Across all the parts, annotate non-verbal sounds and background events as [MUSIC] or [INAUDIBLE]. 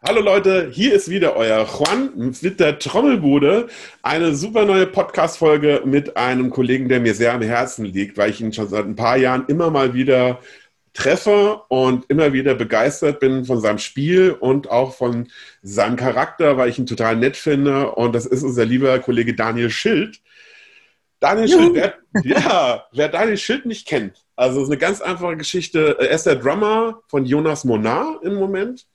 Hallo Leute, hier ist wieder euer Juan mit der Trommelbude. Eine super neue Podcast-Folge mit einem Kollegen, der mir sehr am Herzen liegt, weil ich ihn schon seit ein paar Jahren immer mal wieder treffe und immer wieder begeistert bin von seinem Spiel und auch von seinem Charakter, weil ich ihn total nett finde. Und das ist unser lieber Kollege Daniel Schild. Daniel Juhu. Schild, wer, ja, wer Daniel Schild nicht kennt, also ist eine ganz einfache Geschichte. Er ist der Drummer von Jonas Monar im Moment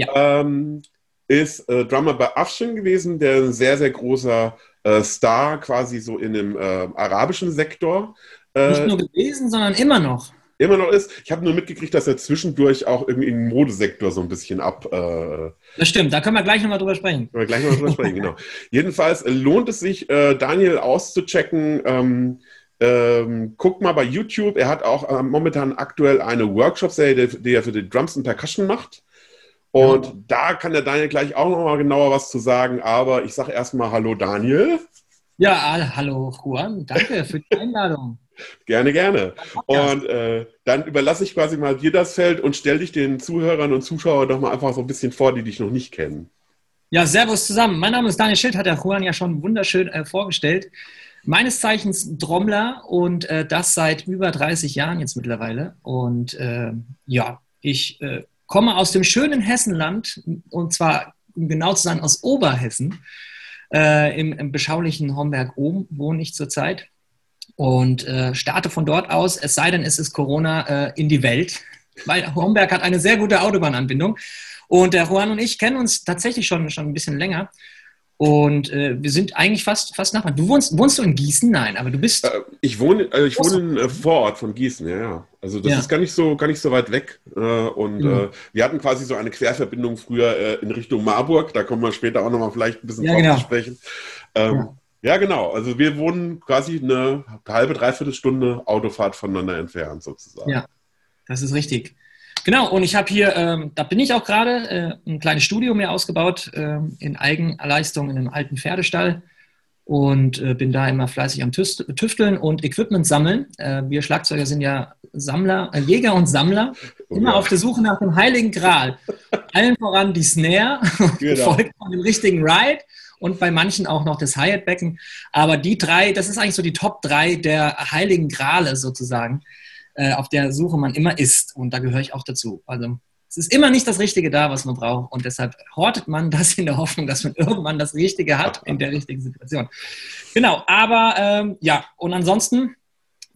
ja. ähm, ist äh, Drummer bei Afshin gewesen, der ein sehr, sehr großer äh, Star quasi so in dem äh, arabischen Sektor. Äh, Nicht nur gewesen, sondern immer noch. Immer noch ist. Ich habe nur mitgekriegt, dass er zwischendurch auch irgendwie im Modesektor so ein bisschen ab. Äh, das stimmt, da können wir gleich nochmal drüber sprechen. Können wir gleich nochmal drüber sprechen, genau. [LAUGHS] Jedenfalls äh, lohnt es sich, Daniel auszuchecken. Ähm, ähm, guckt mal bei YouTube. Er hat auch momentan aktuell eine Workshop-Serie, die, die, er für die Drums und Percussion macht. Und ja. da kann der Daniel gleich auch noch mal genauer was zu sagen. Aber ich sage erstmal Hallo Daniel. Ja, hallo Juan. Danke für die Einladung. [LAUGHS] gerne, gerne. Und äh, dann überlasse ich quasi mal dir das Feld und stell dich den Zuhörern und Zuschauern doch mal einfach so ein bisschen vor, die dich noch nicht kennen. Ja, servus zusammen. Mein Name ist Daniel Schild, hat der Juan ja schon wunderschön äh, vorgestellt. Meines Zeichens Trommler und äh, das seit über 30 Jahren jetzt mittlerweile. Und äh, ja, ich äh, komme aus dem schönen Hessenland und zwar, um genau zu sein, aus Oberhessen. Äh, im, im, beschaulichen Homberg oben wohne ich zurzeit und äh, starte von dort aus, es sei denn, es ist Corona, äh, in die Welt, weil Homberg hat eine sehr gute Autobahnanbindung. Und der Juan und ich kennen uns tatsächlich schon, schon ein bisschen länger. Und äh, wir sind eigentlich fast, fast Nachbarn. Du wohnst, wohnst du in Gießen? Nein, aber du bist. Äh, ich wohne, äh, ich wohne im äh, Vorort von Gießen, ja, ja. Also das ja. ist gar nicht so, gar nicht so weit weg. Äh, und mhm. wir hatten quasi so eine Querverbindung früher in Richtung Marburg. Da kommen wir später auch nochmal vielleicht ein bisschen ja, drauf genau. zu sprechen. Ähm, ja. ja. genau. Also wir wohnen quasi eine halbe, dreiviertel Stunde Autofahrt voneinander entfernt, sozusagen. Ja, das ist richtig. Genau, und ich habe hier, ähm, da bin ich auch gerade, äh, ein kleines Studio mir ausgebaut äh, in Eigenleistung in einem alten Pferdestall und äh, bin da immer fleißig am Tüfteln und Equipment sammeln. Äh, wir Schlagzeuger sind ja Sammler, äh, Jäger und Sammler, oh immer auf der Suche nach dem Heiligen Gral. Allen voran die Snare, [LAUGHS] genau. gefolgt von dem richtigen Ride und bei manchen auch noch das Hi-Hat-Becken. Aber die drei, das ist eigentlich so die Top drei der Heiligen Grale sozusagen äh, auf der Suche man immer ist. Und da gehöre ich auch dazu. Also es ist immer nicht das Richtige da, was man braucht. Und deshalb hortet man [LAUGHS] das in der Hoffnung, dass man irgendwann das Richtige hat in der richtigen Situation. Genau, aber ähm, ja, und ansonsten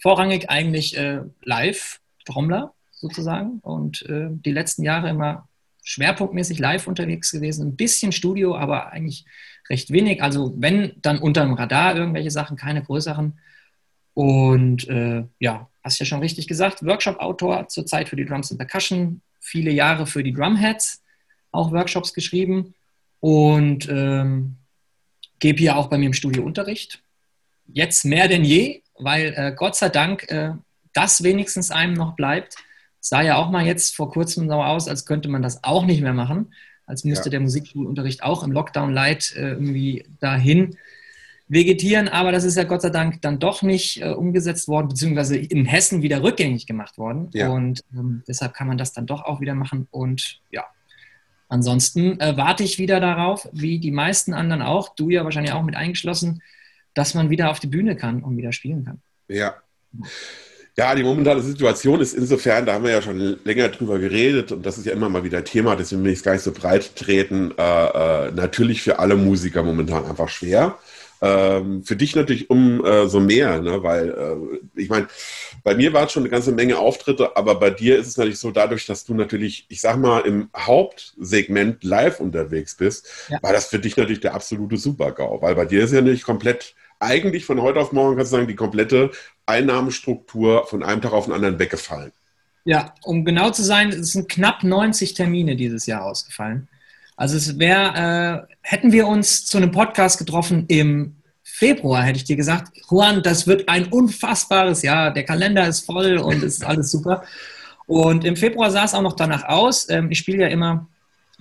vorrangig eigentlich äh, live, Trommler sozusagen. Und äh, die letzten Jahre immer schwerpunktmäßig live unterwegs gewesen. Ein bisschen Studio, aber eigentlich recht wenig. Also wenn, dann unter dem Radar irgendwelche Sachen, keine größeren. Und äh, ja, hast ja schon richtig gesagt, Workshop-Autor zurzeit für die Drums and Percussion, viele Jahre für die Drumheads auch Workshops geschrieben und ähm, gebe hier auch bei mir im Studio Unterricht. Jetzt mehr denn je, weil äh, Gott sei Dank äh, das wenigstens einem noch bleibt. Sah ja auch mal jetzt vor kurzem so aus, als könnte man das auch nicht mehr machen, als müsste ja. der Musikschulunterricht auch im Lockdown Light äh, irgendwie dahin vegetieren, aber das ist ja Gott sei Dank dann doch nicht äh, umgesetzt worden, beziehungsweise in Hessen wieder rückgängig gemacht worden. Ja. Und ähm, deshalb kann man das dann doch auch wieder machen. Und ja, ansonsten äh, warte ich wieder darauf, wie die meisten anderen auch, du ja wahrscheinlich auch mit eingeschlossen, dass man wieder auf die Bühne kann und wieder spielen kann. Ja. Ja, die momentane Situation ist insofern, da haben wir ja schon länger drüber geredet und das ist ja immer mal wieder Thema, deswegen will ich es gar nicht so breit treten, äh, äh, natürlich für alle Musiker momentan einfach schwer. Ähm, für dich natürlich umso äh, mehr, ne? weil äh, ich meine, bei mir waren es schon eine ganze Menge Auftritte, aber bei dir ist es natürlich so, dadurch, dass du natürlich, ich sag mal, im Hauptsegment live unterwegs bist, ja. war das für dich natürlich der absolute Super-GAU, weil bei dir ist ja nicht komplett, eigentlich von heute auf morgen kannst du sagen, die komplette Einnahmenstruktur von einem Tag auf den anderen weggefallen. Ja, um genau zu sein, es sind knapp 90 Termine dieses Jahr ausgefallen. Also es wäre, äh, hätten wir uns zu einem Podcast getroffen im Februar, hätte ich dir gesagt, Juan, das wird ein unfassbares Jahr. Der Kalender ist voll und es ist alles super. Und im Februar sah es auch noch danach aus. Ähm, ich spiele ja immer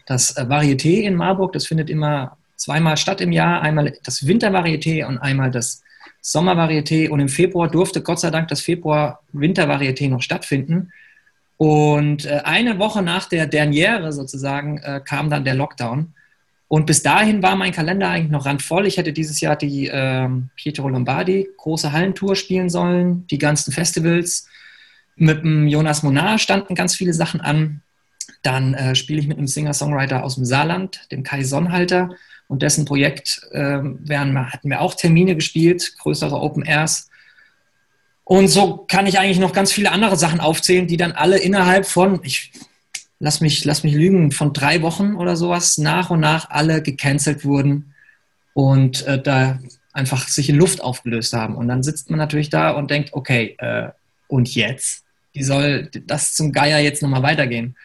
das äh, Varieté in Marburg. Das findet immer zweimal statt im Jahr. Einmal das Wintervarieté und einmal das Sommervarieté. Und im Februar durfte Gott sei Dank das Februar-Wintervarieté noch stattfinden. Und äh, eine Woche nach der Derniere sozusagen äh, kam dann der Lockdown. Und bis dahin war mein Kalender eigentlich noch randvoll. Ich hätte dieses Jahr die äh, Pietro Lombardi große Hallentour spielen sollen, die ganzen Festivals. Mit dem Jonas Monar standen ganz viele Sachen an. Dann äh, spiele ich mit einem Singer-Songwriter aus dem Saarland, dem Kai Sonnhalter. Und dessen Projekt äh, wären, hatten wir auch Termine gespielt, größere Open Airs. Und so kann ich eigentlich noch ganz viele andere Sachen aufzählen, die dann alle innerhalb von, ich lass mich, lass mich lügen, von drei Wochen oder sowas nach und nach alle gecancelt wurden und äh, da einfach sich in Luft aufgelöst haben. Und dann sitzt man natürlich da und denkt, okay, äh, und jetzt? Wie soll das zum Geier jetzt nochmal weitergehen?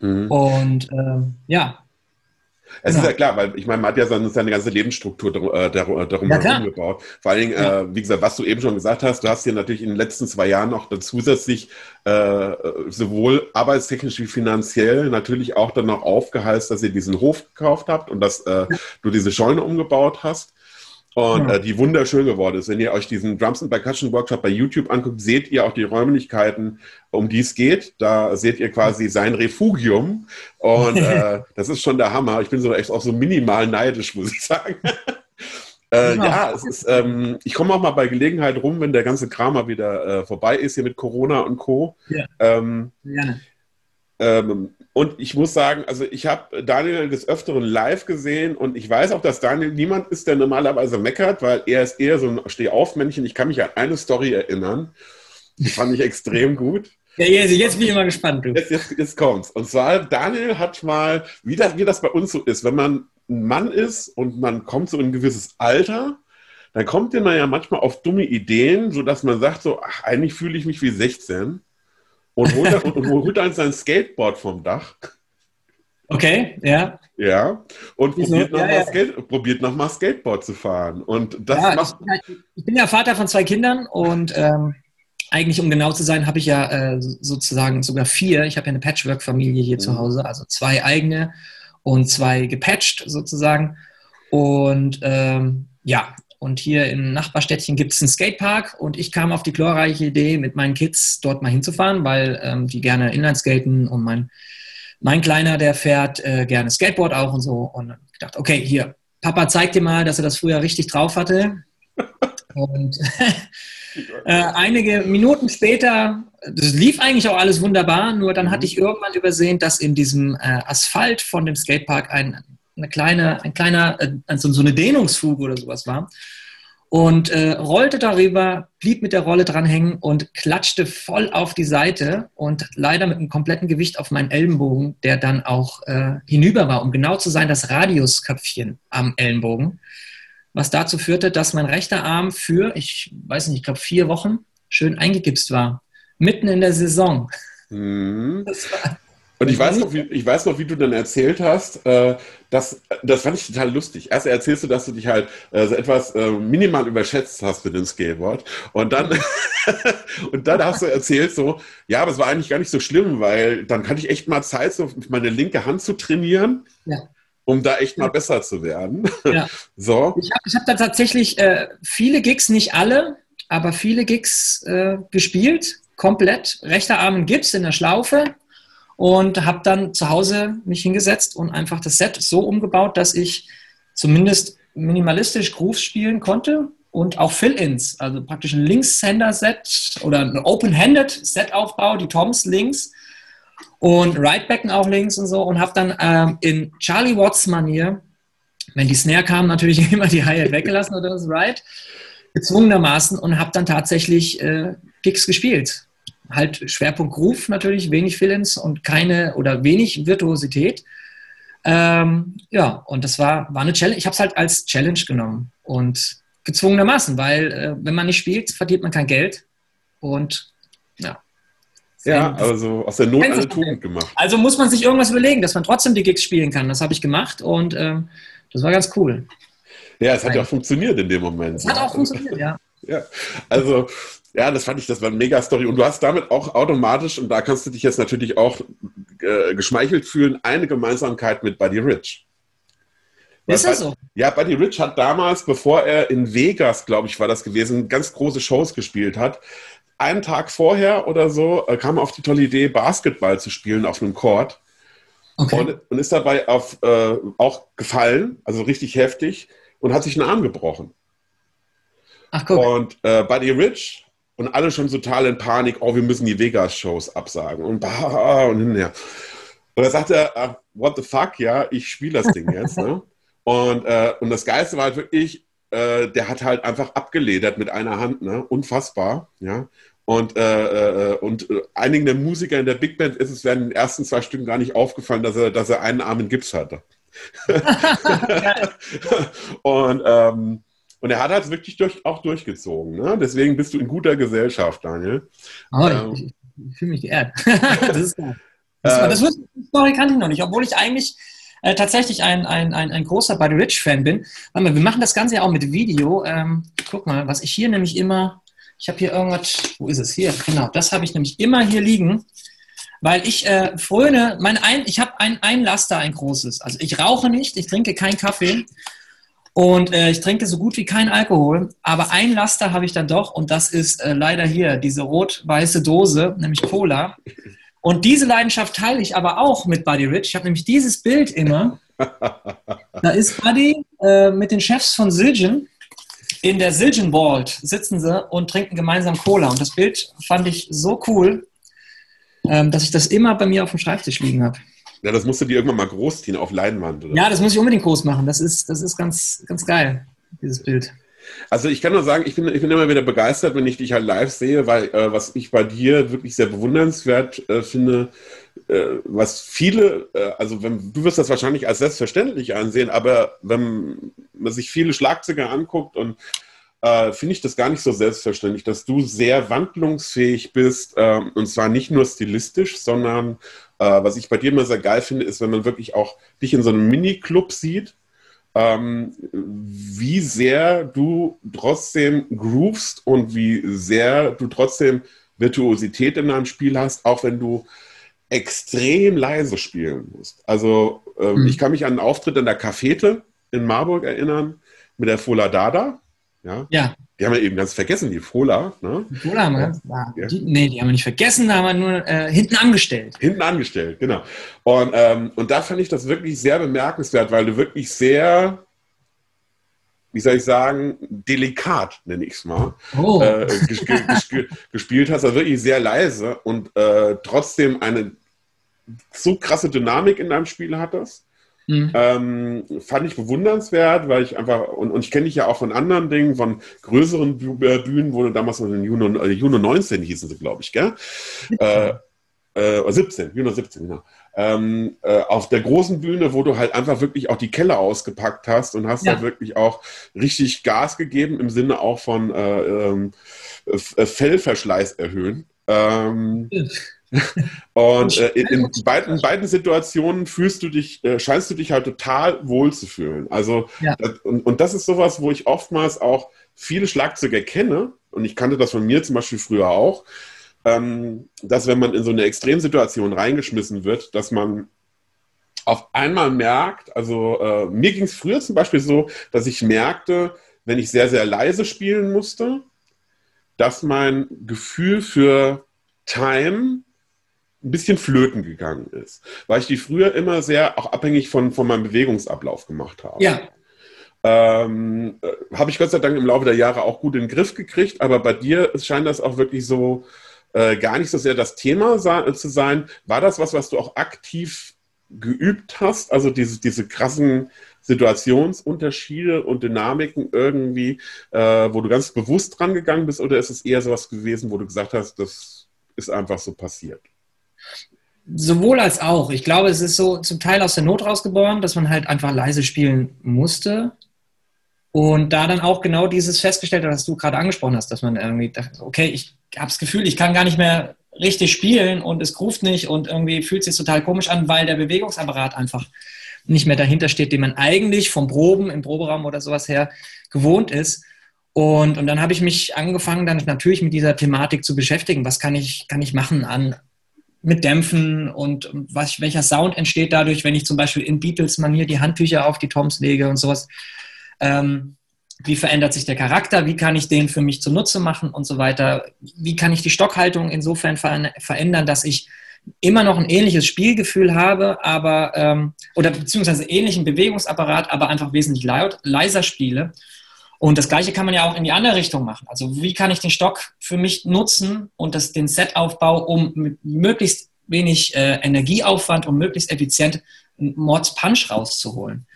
Mhm. Und ähm, ja, es genau. ist ja klar, weil ich meine, man hat ja seine, seine ganze Lebensstruktur äh, darum, darum ja, herum gebaut. Vor allen Dingen, ja. äh, wie gesagt, was du eben schon gesagt hast, du hast hier natürlich in den letzten zwei Jahren noch zusätzlich äh, sowohl arbeitstechnisch wie finanziell natürlich auch dann noch aufgeheißt, dass ihr diesen Hof gekauft habt und dass äh, du diese Scheune umgebaut hast und ja. äh, die wunderschön geworden ist. Wenn ihr euch diesen Drums and Percussion Workshop bei YouTube anguckt, seht ihr auch die Räumlichkeiten, um die es geht. Da seht ihr quasi sein Refugium und äh, [LAUGHS] das ist schon der Hammer. Ich bin so echt auch so minimal neidisch, muss ich sagen. [LAUGHS] Äh, ja, es ist, ähm, ich komme auch mal bei Gelegenheit rum, wenn der ganze Kram mal wieder äh, vorbei ist hier mit Corona und Co. Ja. Ähm, Gerne. Ähm, und ich muss sagen, also ich habe Daniel des Öfteren live gesehen und ich weiß auch, dass Daniel niemand ist, der normalerweise meckert, weil er ist eher so ein Stehaufmännchen. Ich kann mich an eine Story erinnern. Die fand ich extrem gut. Ja, jetzt, jetzt bin ich mal gespannt. Du. Jetzt, jetzt, jetzt kommt's. Und zwar, Daniel hat mal, wie das, wie das bei uns so ist, wenn man ein Mann ist und man kommt so in ein gewisses Alter, dann kommt man ja manchmal auf dumme Ideen, sodass man sagt so, ach, eigentlich fühle ich mich wie 16 und holt, und, und holt dann sein Skateboard vom Dach. Okay, ja. Ja, und probiert nochmal ja, ja. Skate, probiert noch Skateboard zu fahren. Und das ja, macht. Ich, ich, bin ja Vater von zwei Kindern und ähm, eigentlich, um genau zu sein, habe ich ja äh, sozusagen sogar vier. Ich habe ja eine Patchwork-Familie hier mhm. zu Hause, also zwei eigene und zwei gepatcht sozusagen. Und ähm, ja, und hier im Nachbarstädtchen gibt es einen Skatepark und ich kam auf die glorreiche Idee, mit meinen Kids dort mal hinzufahren, weil ähm, die gerne Inline-Skaten und mein, mein Kleiner, der fährt äh, gerne Skateboard auch und so. Und gedacht, okay, hier, Papa zeigt dir mal, dass er das früher richtig drauf hatte. und [LAUGHS] äh, einige Minuten später, das lief eigentlich auch alles wunderbar, nur dann hatte ich irgendwann übersehen, dass in diesem äh, Asphalt von dem Skatepark ein eine kleine, ein kleiner, also so eine Dehnungsfuge oder sowas war. Und äh, rollte darüber, blieb mit der Rolle dranhängen und klatschte voll auf die Seite und leider mit einem kompletten Gewicht auf meinen Ellenbogen, der dann auch äh, hinüber war, um genau zu sein, das Radiusköpfchen am Ellenbogen, was dazu führte, dass mein rechter Arm für, ich weiß nicht, ich glaube vier Wochen schön eingegipst war, mitten in der Saison. Mhm. Das war und ich weiß, noch, wie, ich weiß noch, wie du dann erzählt hast, äh, das, das fand ich total lustig. Erst erzählst du, dass du dich halt äh, so etwas äh, minimal überschätzt hast mit dem Skateboard. Und dann, [LAUGHS] und dann hast du erzählt so, ja, aber es war eigentlich gar nicht so schlimm, weil dann hatte ich echt mal Zeit, so meine linke Hand zu trainieren. Ja. Um da echt mal besser zu werden. Ja. [LAUGHS] so. Ich habe hab da tatsächlich äh, viele Gigs, nicht alle, aber viele Gigs äh, gespielt, komplett. Rechter Arm in Gips in der Schlaufe, und habe dann zu Hause mich hingesetzt und einfach das Set so umgebaut, dass ich zumindest minimalistisch Grooves spielen konnte und auch Fill-Ins, also praktisch ein Linkshänder-Set oder ein Open-Handed-Set-Aufbau, die Toms links und Right-Becken auch links und so und habe dann ähm, in Charlie Watts-Manier, wenn die Snare kam, natürlich [LAUGHS] immer die Hi-Hat weggelassen oder das Right, gezwungenermaßen und habe dann tatsächlich äh, Gigs gespielt halt Schwerpunkt Groove natürlich, wenig Fillings und keine oder wenig Virtuosität. Ähm, ja, und das war, war eine Challenge. Ich habe es halt als Challenge genommen und gezwungenermaßen, weil äh, wenn man nicht spielt, verdient man kein Geld und ja. Ja, also aus der Not eine Tugend gemacht. Also muss man sich irgendwas überlegen, dass man trotzdem die Gigs spielen kann. Das habe ich gemacht und ähm, das war ganz cool. Ja, es hat ja auch funktioniert in dem Moment. Es hat auch funktioniert, ja. [LAUGHS] Ja, also ja, das fand ich, das war eine Mega-Story. Und du hast damit auch automatisch, und da kannst du dich jetzt natürlich auch äh, geschmeichelt fühlen, eine Gemeinsamkeit mit Buddy Rich. Ist das so? Ja, Buddy Rich hat damals, bevor er in Vegas, glaube ich, war das gewesen, ganz große Shows gespielt hat, einen Tag vorher oder so äh, kam er auf die tolle Idee, Basketball zu spielen auf einem Court. Okay. Und, und, ist dabei auf, äh, auch gefallen, also richtig heftig, und hat sich einen Arm gebrochen. Ach, guck. Und äh, Buddy Rich und alle schon total in Panik, oh, wir müssen die Vegas-Shows absagen und, und hinterher. Und da sagt er, uh, what the fuck, ja, ich spiele das Ding jetzt. ne? [LAUGHS] und, äh, und das Geilste war halt wirklich, äh, der hat halt einfach abgeledert mit einer Hand, ne? unfassbar. ja. Und, äh, äh und äh, einigen der Musiker in der Big Band ist es während den ersten zwei Stücken gar nicht aufgefallen, dass er, dass er einen Arm in Gips hatte. [LAUGHS] [LAUGHS] und ähm, und er hat halt wirklich durch, auch durchgezogen. Ne? Deswegen bist du in guter Gesellschaft, Daniel. Oh, ähm, ich, ich fühle mich geehrt. [LAUGHS] das ist geil. Das, äh, das wusste, die Story kannte ich noch nicht, obwohl ich eigentlich äh, tatsächlich ein, ein, ein, ein großer Buddy Rich-Fan bin. Warte mal, wir machen das Ganze ja auch mit Video. Ähm, guck mal, was ich hier nämlich immer, ich habe hier irgendwas, wo ist es? Hier, genau, das habe ich nämlich immer hier liegen weil ich äh, fröne, mein ein, ich habe ein, ein Laster, ein großes. Also ich rauche nicht, ich trinke keinen Kaffee und äh, ich trinke so gut wie keinen Alkohol, aber ein Laster habe ich dann doch und das ist äh, leider hier, diese rot-weiße Dose, nämlich Cola. Und diese Leidenschaft teile ich aber auch mit Buddy Rich. Ich habe nämlich dieses Bild immer. [LAUGHS] Da ist Buddy äh, mit den Chefs von Silgen. In der Silgen Vault sitzen sie und trinken gemeinsam Cola. Und das Bild fand ich so cool, ähm, dass ich das immer bei mir auf dem Schreibtisch liegen habe. Ja, das musst du dir irgendwann mal groß ziehen auf Leinwand. Oder? Ja, das muss ich unbedingt groß machen. Das ist, das ist ganz, ganz geil, dieses Bild. Also ich kann nur sagen, ich bin, ich bin immer wieder begeistert, wenn ich dich halt live sehe, weil äh, was ich bei dir wirklich sehr bewundernswert äh, finde, äh, was viele, äh, also wenn, du wirst das wahrscheinlich als selbstverständlich ansehen, aber wenn man sich viele Schlagzeuger anguckt und äh, finde ich das gar nicht so selbstverständlich, dass du sehr wandlungsfähig bist ähm, und zwar nicht nur stilistisch, sondern äh, was ich bei dir immer sehr geil finde, ist, wenn man wirklich auch dich in so einem Mini-Club sieht, ähm, wie sehr du trotzdem groovst und wie sehr du trotzdem Virtuosität in deinem Spiel hast, auch wenn du extrem leise spielen musst. Also ähm, mhm. ich kann mich an einen Auftritt in der Cafete in Marburg erinnern mit der Fola Dada. Ja. ja. Die haben wir eben ganz vergessen, die Fola. Ne? Die Fola haben wir ganz, ja. die, nee, die haben wir nicht vergessen, da haben wir nur äh, hinten angestellt. Hinten angestellt, genau. Und, ähm, und da fand ich das wirklich sehr bemerkenswert, weil du wirklich sehr, wie soll ich sagen, delikat, nenne ich es mal, oh. äh, ges [LAUGHS] ges gespielt hast, also wirklich sehr leise und äh, trotzdem eine so krasse Dynamik in deinem Spiel hattest. Mhm. Ähm, fand ich bewundernswert, weil ich einfach, und, und ich kenne dich ja auch von anderen Dingen, von größeren äh, Bühnen, wo du damals noch in Juno, äh, Juno 19 hießen sie, glaube ich, gell? [LAUGHS] Äh, äh, 17, Juno 17, genau. Ähm, äh, auf der großen Bühne, wo du halt einfach wirklich auch die Keller ausgepackt hast und hast ja. da wirklich auch richtig Gas gegeben im Sinne auch von äh, ähm, Fellverschleiß erhöhen. Ähm, Und äh, in, in beiden, beiden Situationen fühlst du dich, äh, scheinst du dich halt total wohl zu fühlen. Also, ja. und, und das ist sowas, wo ich oftmals auch viele Schlagzeuger kenne, und ich kannte das von mir zum Beispiel früher auch, ähm, dass wenn man in so eine Extremsituation reingeschmissen wird, dass man auf einmal merkt, also äh, mir ging es früher zum Beispiel so, dass ich merkte, wenn ich sehr, sehr leise spielen musste, dass mein Gefühl für Time ein bisschen flöten gegangen ist, weil ich die früher immer sehr auch abhängig von, von meinem Bewegungsablauf gemacht habe. Ja. Ähm, äh, habe ich Gott sei Dank im Laufe der Jahre auch gut in den Griff gekriegt, aber bei dir scheint das auch wirklich so äh, gar nicht so sehr das Thema zu sein. War das was, was du auch aktiv geübt hast? Also diese, diese krassen Situationsunterschiede und Dynamiken irgendwie, äh, wo du ganz bewusst dran gegangen bist, oder ist es eher so was gewesen, wo du gesagt hast, das ist einfach so passiert? Sowohl als auch. Ich glaube, es ist so zum Teil aus der Not rausgeboren, dass man halt einfach leise spielen musste. Und da dann auch genau dieses festgestellt hat, was du gerade angesprochen hast, dass man irgendwie dachte, okay, ich habe das Gefühl, ich kann gar nicht mehr richtig spielen und es ruft nicht und irgendwie fühlt sich total komisch an, weil der Bewegungsapparat einfach nicht mehr dahinter steht, den man eigentlich vom Proben im Proberaum oder sowas her gewohnt ist. Und, und dann habe ich mich angefangen, dann natürlich mit dieser Thematik zu beschäftigen. Was kann ich, kann ich machen an mit Dämpfen und was, welcher Sound entsteht dadurch, wenn ich zum Beispiel in Beatles-Manier die Handtücher auf die Toms lege und sowas. Ähm, wie verändert sich der Charakter, wie kann ich den für mich zunutze machen und so weiter, wie kann ich die Stockhaltung insofern verändern, dass ich immer noch ein ähnliches Spielgefühl habe, aber ähm, oder beziehungsweise ähnlichen Bewegungsapparat, aber einfach wesentlich leiser spiele. Und das Gleiche kann man ja auch in die andere Richtung machen. Also wie kann ich den Stock für mich nutzen und das, den Setaufbau, um mit möglichst wenig äh, Energieaufwand und möglichst effizient einen Mords Punch rauszuholen.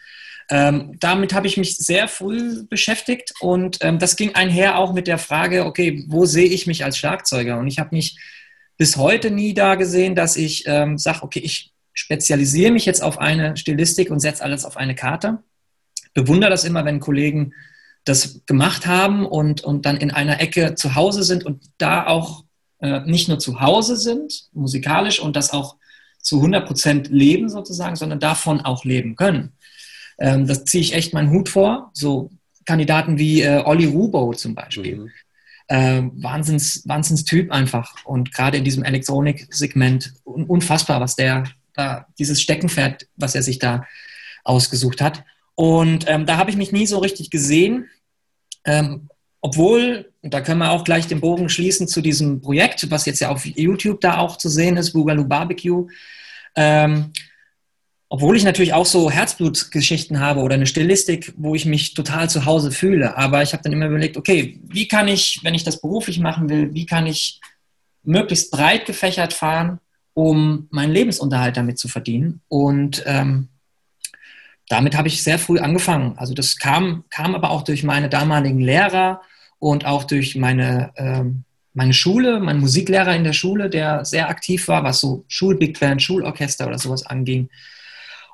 Ähm, damit habe ich mich sehr früh beschäftigt und ähm, das ging einher auch mit der Frage, okay, wo sehe ich mich als Schlagzeuger? Und ich habe mich bis heute nie da gesehen, dass ich ähm, sage, okay, ich spezialisiere mich jetzt auf eine Stilistik und setze alles auf eine Karte. Bewundere das immer, wenn Kollegen das gemacht haben und, und dann in einer Ecke zu Hause sind und da auch äh, nicht nur zu Hause sind, musikalisch und das auch zu 100 Prozent leben sozusagen, sondern davon auch leben können. Ähm, das ziehe ich echt meinen Hut vor. So Kandidaten wie äh, Olli Rubo zum Beispiel. Mhm. Äh, Wahnsinns, Wahnsinnstyp einfach. Und gerade in diesem Elektronik-Segment un unfassbar, was der da, dieses Steckenpferd, was er sich da ausgesucht hat. Und ähm, da habe ich mich nie so richtig gesehen. Ähm, obwohl, da können wir auch gleich den Bogen schließen zu diesem Projekt, was jetzt ja auf YouTube da auch zu sehen ist, Boogaloo Barbecue. Ähm, obwohl ich natürlich auch so Herzblutgeschichten habe oder eine Stilistik, wo ich mich total zu Hause fühle. Aber ich habe dann immer überlegt, okay, wie kann ich, wenn ich das beruflich machen will, wie kann ich möglichst breit gefächert fahren, um meinen Lebensunterhalt damit zu verdienen? Und ähm, damit habe ich sehr früh angefangen. Also das kam, kam aber auch durch meine damaligen Lehrer und auch durch meine, ähm, meine Schule, mein Musiklehrer in der Schule, der sehr aktiv war, was so Schulbig Band, Schulorchester oder sowas anging.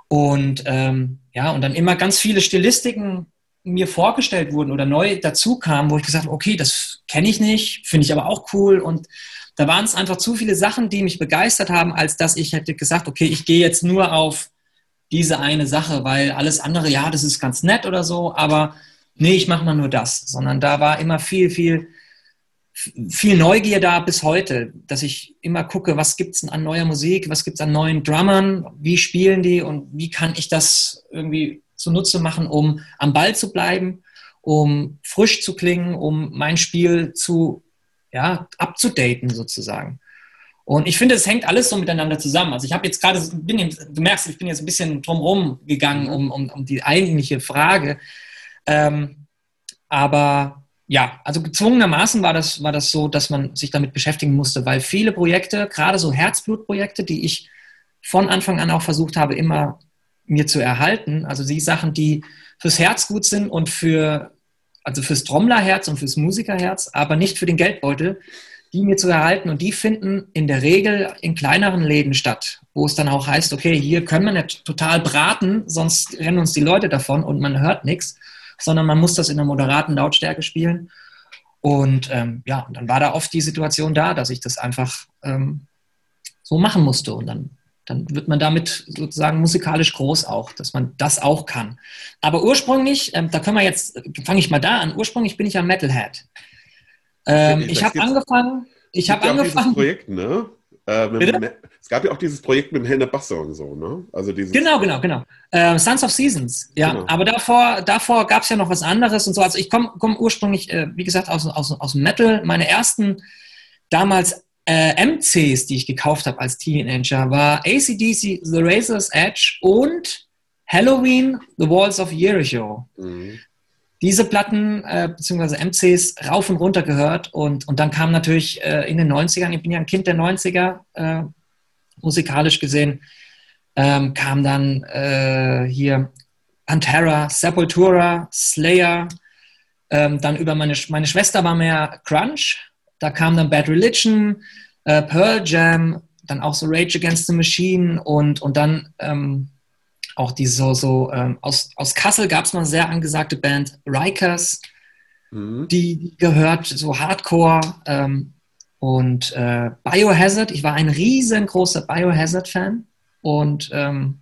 Und ähm, ja, und dann immer ganz viele Stilistiken mir vorgestellt wurden oder neu dazu kamen, wo ich gesagt habe, okay, das kenne ich nicht, finde ich aber auch cool. Und da waren es einfach zu viele Sachen, die mich begeistert haben, als dass ich hätte gesagt, okay, ich gehe jetzt nur auf diese eine Sache, weil alles andere, ja, das ist ganz nett oder so, aber nee, ich mache mal nur das. Sondern da war immer viel, viel viel Neugier da bis heute, dass ich immer gucke, was gibt es an neuer Musik, was gibt es an neuen Drummern, wie spielen die und wie kann ich das irgendwie zunutze machen, um am Ball zu bleiben, um frisch zu klingen, um mein Spiel zu, ja, abzudaten sozusagen. Und ich finde, es hängt alles so miteinander zusammen. Also ich habe jetzt gerade, du merkst, ich bin jetzt ein bisschen drumherum gegangen um, um, um die eigentliche Frage. Ähm, aber ja, also gezwungenermaßen war das, war das so, dass man sich damit beschäftigen musste, weil viele Projekte, gerade so Herzblutprojekte, die ich von Anfang an auch versucht habe, immer mir zu erhalten, also die Sachen, die fürs Herz gut sind und für, also fürs Trommlerherz und fürs Musikerherz, aber nicht für den Geldbeutel, die mir zu erhalten und die finden in der Regel in kleineren Läden statt, wo es dann auch heißt, okay, hier können wir nicht total braten, sonst rennen uns die Leute davon und man hört nichts sondern man muss das in einer moderaten Lautstärke spielen. Und ähm, ja, dann war da oft die Situation da, dass ich das einfach ähm, so machen musste. Und dann, dann wird man damit sozusagen musikalisch groß auch, dass man das auch kann. Aber ursprünglich, ähm, da können wir jetzt, fange ich mal da an, ursprünglich bin ich ein Metalhead. Ähm, ich habe angefangen, ich habe angefangen. Projekt, ne? Äh, mit, es gab ja auch dieses Projekt mit dem Helena Bass-Song so, ne? Also dieses genau, genau, genau. Äh, Sons of Seasons, ja. Genau. Aber davor, davor gab es ja noch was anderes und so. Also ich komme komm ursprünglich, äh, wie gesagt, aus, aus, aus dem Metal. Meine ersten damals äh, MCs, die ich gekauft habe als Teenager, war ACDC, The Razor's Edge und Halloween, The Walls of Jericho. Mhm diese Platten äh, bzw. MCs rauf und runter gehört und, und dann kam natürlich äh, in den 90ern, ich bin ja ein Kind der 90er, äh, musikalisch gesehen, ähm, kam dann äh, hier Pantera, Sepultura, Slayer, ähm, dann über meine, meine Schwester war mehr Crunch, da kam dann Bad Religion, äh, Pearl Jam, dann auch so Rage Against the Machine und, und dann ähm, auch die so, so ähm, aus, aus Kassel gab es mal eine sehr angesagte Band, Rikers, mhm. die, gehört, so Hardcore ähm, und äh, Biohazard. Ich war ein riesengroßer Biohazard-Fan und ähm,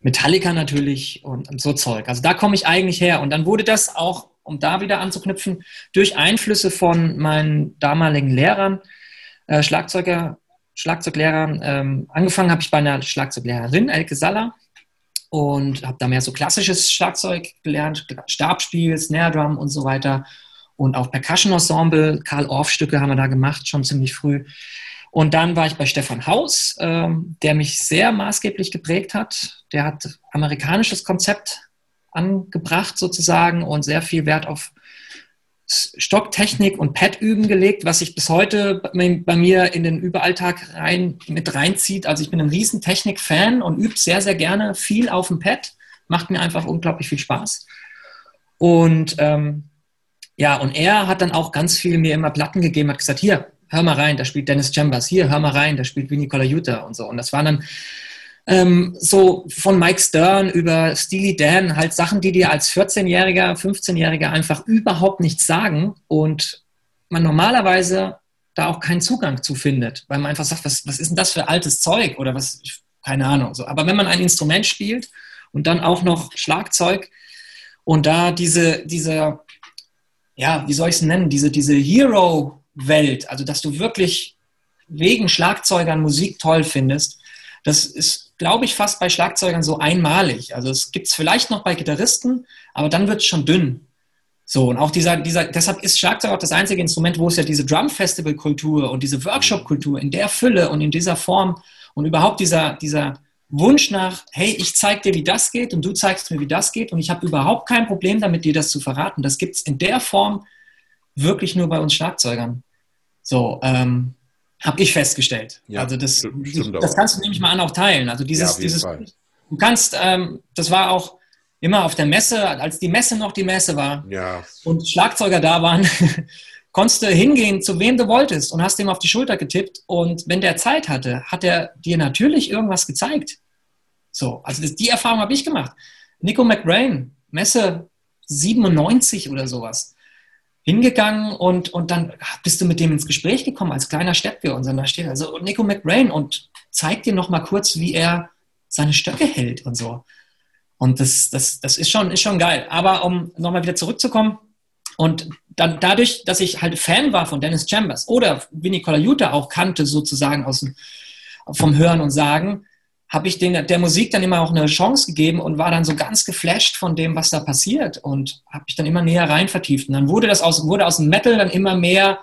Metallica natürlich und, und, so Zeug. Also da komme ich eigentlich her. Und dann wurde das auch, um da wieder anzuknüpfen, durch Einflüsse von meinen damaligen Lehrern, äh, Schlagzeuger, Schlagzeuglehrern, ähm, angefangen habe ich bei einer Schlagzeuglehrerin, Elke Saller, und habe da mehr so klassisches Schlagzeug gelernt, Stabspiel, Snare Drum und so weiter und auch Percussion Ensemble, Karl Orff Stücke haben wir da gemacht, schon ziemlich früh. Und dann war ich bei Stefan Haus, ähm, der mich sehr maßgeblich geprägt hat. Der hat amerikanisches Konzept angebracht sozusagen und sehr viel Wert auf Stocktechnik und Pad-Üben gelegt, was sich bis heute bei mir in den Überalltag rein, mit reinzieht. Also ich bin ein riesen Technik-Fan und übe sehr, sehr gerne viel auf dem Pad. Macht mir einfach unglaublich viel Spaß. Und ähm, ja, und er hat dann auch ganz viel mir immer Platten gegeben, hat gesagt, hier, hör mal rein, da spielt Dennis Chambers, hier, hör mal rein, da spielt Vinny Colaiuta und so. Und das waren dann ähm, so von Mike Stern über Steely Dan, halt Sachen, die dir als 14-Jähriger, 15-Jähriger einfach überhaupt nichts sagen und man normalerweise da auch keinen Zugang zu findet, weil man einfach sagt, was, was ist denn das für altes Zeug oder was, keine Ahnung. So. Aber wenn man ein Instrument spielt und dann auch noch Schlagzeug und da diese, diese ja, wie soll ich es nennen, diese, diese Hero-Welt, also dass du wirklich wegen Schlagzeugern Musik toll findest, das ist, glaube ich, fast bei Schlagzeugern so einmalig. Also es gibt es vielleicht noch bei Gitarristen, aber dann wird es schon dünn. So, und auch dieser, dieser, deshalb ist Schlagzeug auch das einzige Instrument, wo es ja diese Drum-Festival-Kultur und diese Workshop-Kultur in der Fülle und in dieser Form und überhaupt dieser, dieser Wunsch nach, hey, ich zeig dir, wie das geht und du zeigst mir, wie das geht und ich habe überhaupt kein Problem damit, dir das zu verraten. Das gibt es in der Form wirklich nur bei uns Schlagzeugern. So, ähm, habe ich festgestellt. Ja, also das, das kannst du nämlich mal an auch teilen. Also dieses, ja, dieses du kannst, ähm, das war auch immer auf der Messe, als die Messe noch die Messe war ja. und Schlagzeuger da waren, [LAUGHS] konntest du hingehen, zu wem du wolltest und hast ihm auf die Schulter getippt und wenn der Zeit hatte, hat er dir natürlich irgendwas gezeigt. So, also das, die Erfahrung habe ich gemacht. Nico McBrain, Messe 97 oder sowas hingegangen und, und dann bist du mit dem ins Gespräch gekommen als kleiner Steppke da steht also Nico McBrain und zeigt dir noch mal kurz, wie er seine Stöcke hält und so. Und das, das, das ist, schon, ist schon geil. Aber um nochmal wieder zurückzukommen, und dann dadurch, dass ich halt Fan war von Dennis Chambers oder Vinny Colaiuta auch kannte, sozusagen aus dem, vom Hören und Sagen, habe ich den, der Musik dann immer auch eine Chance gegeben und war dann so ganz geflasht von dem, was da passiert und habe mich dann immer näher rein vertieft. Und dann wurde das aus, wurde aus dem Metal dann immer mehr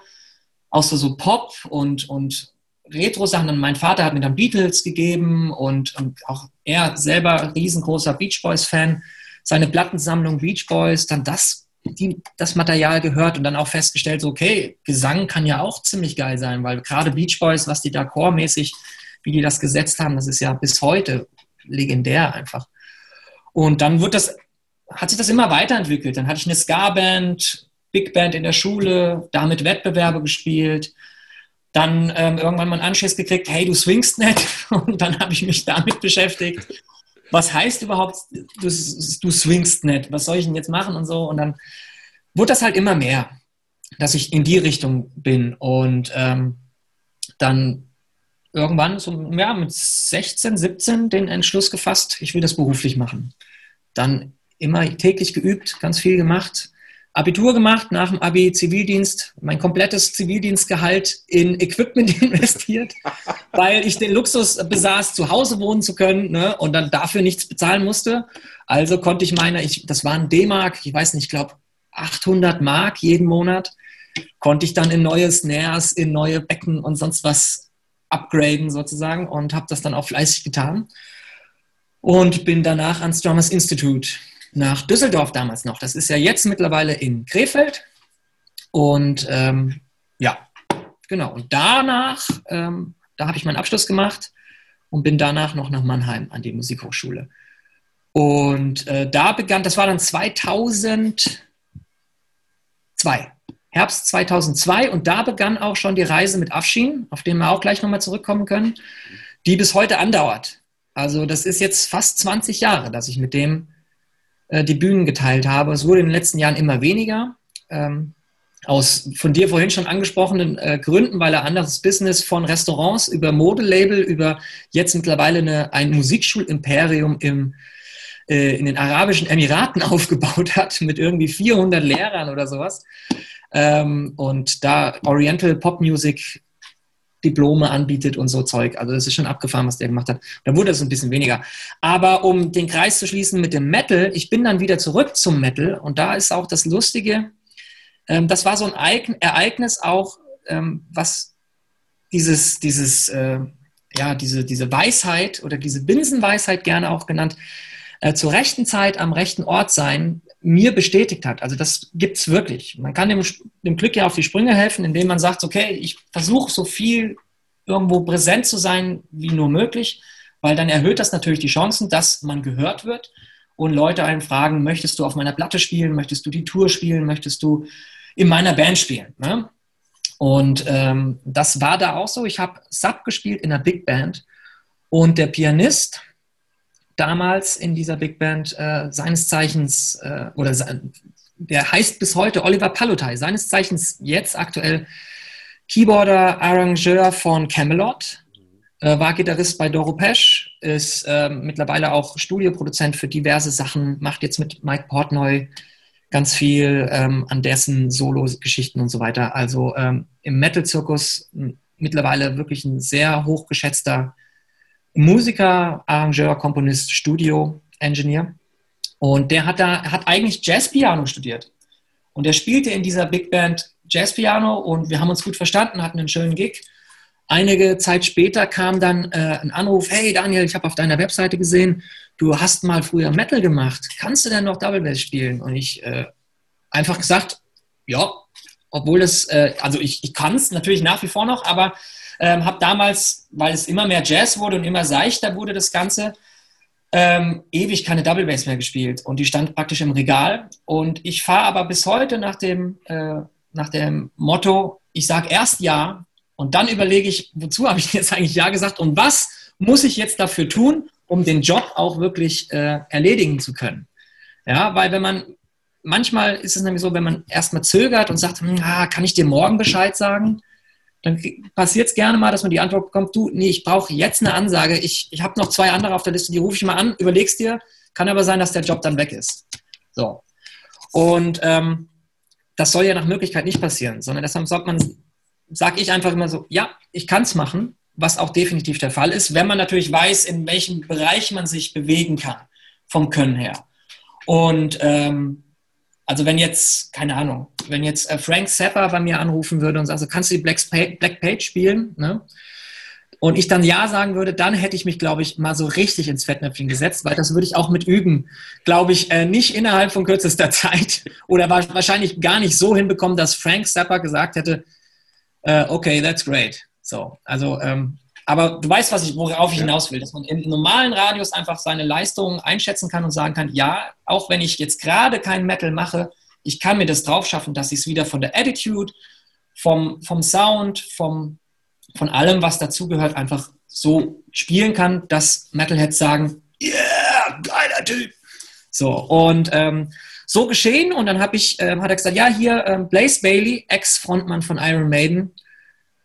aus so, so Pop und, und Retro-Sachen. Und mein Vater hat mir dann Beatles gegeben und, und auch er selber riesengroßer Beach Boys-Fan. Seine Plattensammlung Beach Boys, dann das, die, das Material gehört und dann auch festgestellt, so, okay, Gesang kann ja auch ziemlich geil sein, weil gerade Beach Boys, was die da chormäßig wie die das gesetzt haben, das ist ja bis heute legendär einfach. Und dann wird das, hat sich das immer weiterentwickelt. Dann hatte ich eine Ska-Band, Big Band in der Schule, damit Wettbewerbe gespielt. Dann ähm, irgendwann mal einen Anschiss gekriegt, hey, du swingst nicht. [LAUGHS] Und dann habe ich mich damit beschäftigt. Was heißt überhaupt, du, du swingst nicht? Was soll ich denn jetzt machen und so? Und dann wurde das halt immer mehr, dass ich in die Richtung bin. Und ähm, dann irgendwann so ja, mit 16, 17 den Entschluss gefasst, ich will das beruflich machen. Dann immer täglich geübt, ganz viel gemacht. Abitur gemacht, nach dem Abi Zivildienst, mein komplettes Zivildienstgehalt in Equipment [LAUGHS] investiert, weil ich den Luxus besaß, zu Hause wohnen zu können ne, und dann dafür nichts bezahlen musste. Also konnte ich meine, ich, das waren D-Mark, ich weiß nicht, ich glaube 800 Mark jeden Monat, konnte ich dann in neue Snares, in neue Becken und sonst was upgraden sozusagen und habe das dann auch fleißig getan und bin danach ans Drummers Institute nach Düsseldorf damals noch. Das ist ja jetzt mittlerweile in Krefeld und ähm, ja, genau. Und danach, ähm, da habe ich meinen Abschluss gemacht und bin danach noch nach Mannheim an die Musikhochschule. Und äh, da begann, das war dann 2002. Herbst 2002 und da begann auch schon die Reise mit Afshin, auf den wir auch gleich nochmal zurückkommen können, die bis heute andauert. Also das ist jetzt fast 20 Jahre, dass ich mit dem äh, die Bühnen geteilt habe. Es wurde in den letzten Jahren immer weniger. Ähm, aus von dir vorhin schon angesprochenen äh, Gründen, weil er anderes Business von Restaurants über Modelabel, über jetzt mittlerweile eine, ein Musikschulimperium im, äh, in den Arabischen Emiraten [LAUGHS] aufgebaut hat mit irgendwie 400 Lehrern oder sowas. Ähm, und da Oriental Pop Music Diplome anbietet und so Zeug. Also das ist schon abgefahren, was der gemacht hat. Da wurde es ein bisschen weniger. Aber um den Kreis zu schließen mit dem Metal, ich bin dann wieder zurück zum Metal und da ist auch das Lustige, ähm, das war so ein Ereignis auch, ähm, was dieses, dieses, äh, ja, diese, diese Weisheit oder diese Binsenweisheit gerne auch genannt, äh, zur rechten Zeit am rechten Ort sein, mir bestätigt hat. Also das gibt es wirklich. Man kann dem, dem Glück ja auf die Sprünge helfen, indem man sagt, okay, ich versuche so viel irgendwo präsent zu sein wie nur möglich, weil dann erhöht das natürlich die Chancen, dass man gehört wird und Leute einen fragen, möchtest du auf meiner Platte spielen, möchtest du die Tour spielen, möchtest du in meiner Band spielen. Ne? Und ähm, das war da auch so. Ich habe Sub gespielt in einer Big Band und der Pianist, damals in dieser Big Band äh, seines Zeichens, äh, oder der heißt bis heute Oliver Palutay, seines Zeichens jetzt aktuell Keyboarder, Arrangeur von Camelot, äh, war Gitarrist bei Doro Pesch, ist ähm, mittlerweile auch Studioproduzent für diverse Sachen, macht jetzt mit Mike Portnoy ganz viel ähm, an dessen Solo-Geschichten und so weiter. Also ähm, im Metal-Zirkus mittlerweile wirklich ein sehr hochgeschätzter Musiker, Arrangeur, Komponist, Studio-Engineer. Und der hat da, hat eigentlich Jazzpiano studiert. Und er spielte in dieser Big Band Jazzpiano und wir haben uns gut verstanden, hatten einen schönen Gig. Einige Zeit später kam dann äh, ein Anruf, hey Daniel, ich habe auf deiner Webseite gesehen, du hast mal früher Metal gemacht. Kannst du denn noch Double Bass spielen? Und ich äh, einfach gesagt, ja, obwohl das, äh, also ich, ich kann es natürlich nach wie vor noch, aber ähm, habe damals, weil es immer mehr Jazz wurde und immer seichter wurde das Ganze, ähm, ewig keine Double Bass mehr gespielt und die stand praktisch im Regal. Und ich fahre aber bis heute nach dem, äh, nach dem Motto, ich sage erst ja und dann überlege ich, wozu habe ich jetzt eigentlich ja gesagt und was muss ich jetzt dafür tun, um den Job auch wirklich äh, erledigen zu können. Ja, weil wenn man, manchmal ist es nämlich so, wenn man erstmal zögert und sagt, hm, ah, kann ich dir morgen Bescheid sagen? Dann passiert es gerne mal, dass man die Antwort bekommt, du, nee, ich brauche jetzt eine Ansage, ich, ich habe noch zwei andere auf der Liste, die rufe ich mal an, überlegst dir, kann aber sein, dass der Job dann weg ist. So. Und ähm, das soll ja nach Möglichkeit nicht passieren, sondern deshalb sagt man, sage ich einfach immer so, ja, ich kann es machen, was auch definitiv der Fall ist, wenn man natürlich weiß, in welchem Bereich man sich bewegen kann, vom Können her. Und ähm, also wenn jetzt, keine Ahnung, wenn jetzt äh, Frank Zappa bei mir anrufen würde und sagt, also kannst du die Black, Black Page spielen? Ne? Und ich dann Ja sagen würde, dann hätte ich mich, glaube ich, mal so richtig ins Fettnäpfchen gesetzt, weil das würde ich auch mit üben, glaube ich, äh, nicht innerhalb von kürzester [LAUGHS] Zeit oder wahrscheinlich gar nicht so hinbekommen, dass Frank Zappa gesagt hätte, äh, okay, that's great. So, also ähm, aber du weißt, was ich, worauf ich hinaus will, dass man im normalen Radius einfach seine Leistungen einschätzen kann und sagen kann, ja, auch wenn ich jetzt gerade kein Metal mache, ich kann mir das drauf schaffen, dass ich es wieder von der Attitude, vom, vom Sound, vom, von allem, was dazugehört, einfach so spielen kann, dass Metalheads sagen, yeah, geiler Typ. So, und ähm, so geschehen. Und dann ich, ähm, hat er gesagt, ja, hier, ähm, Blaze Bailey, Ex-Frontmann von Iron Maiden,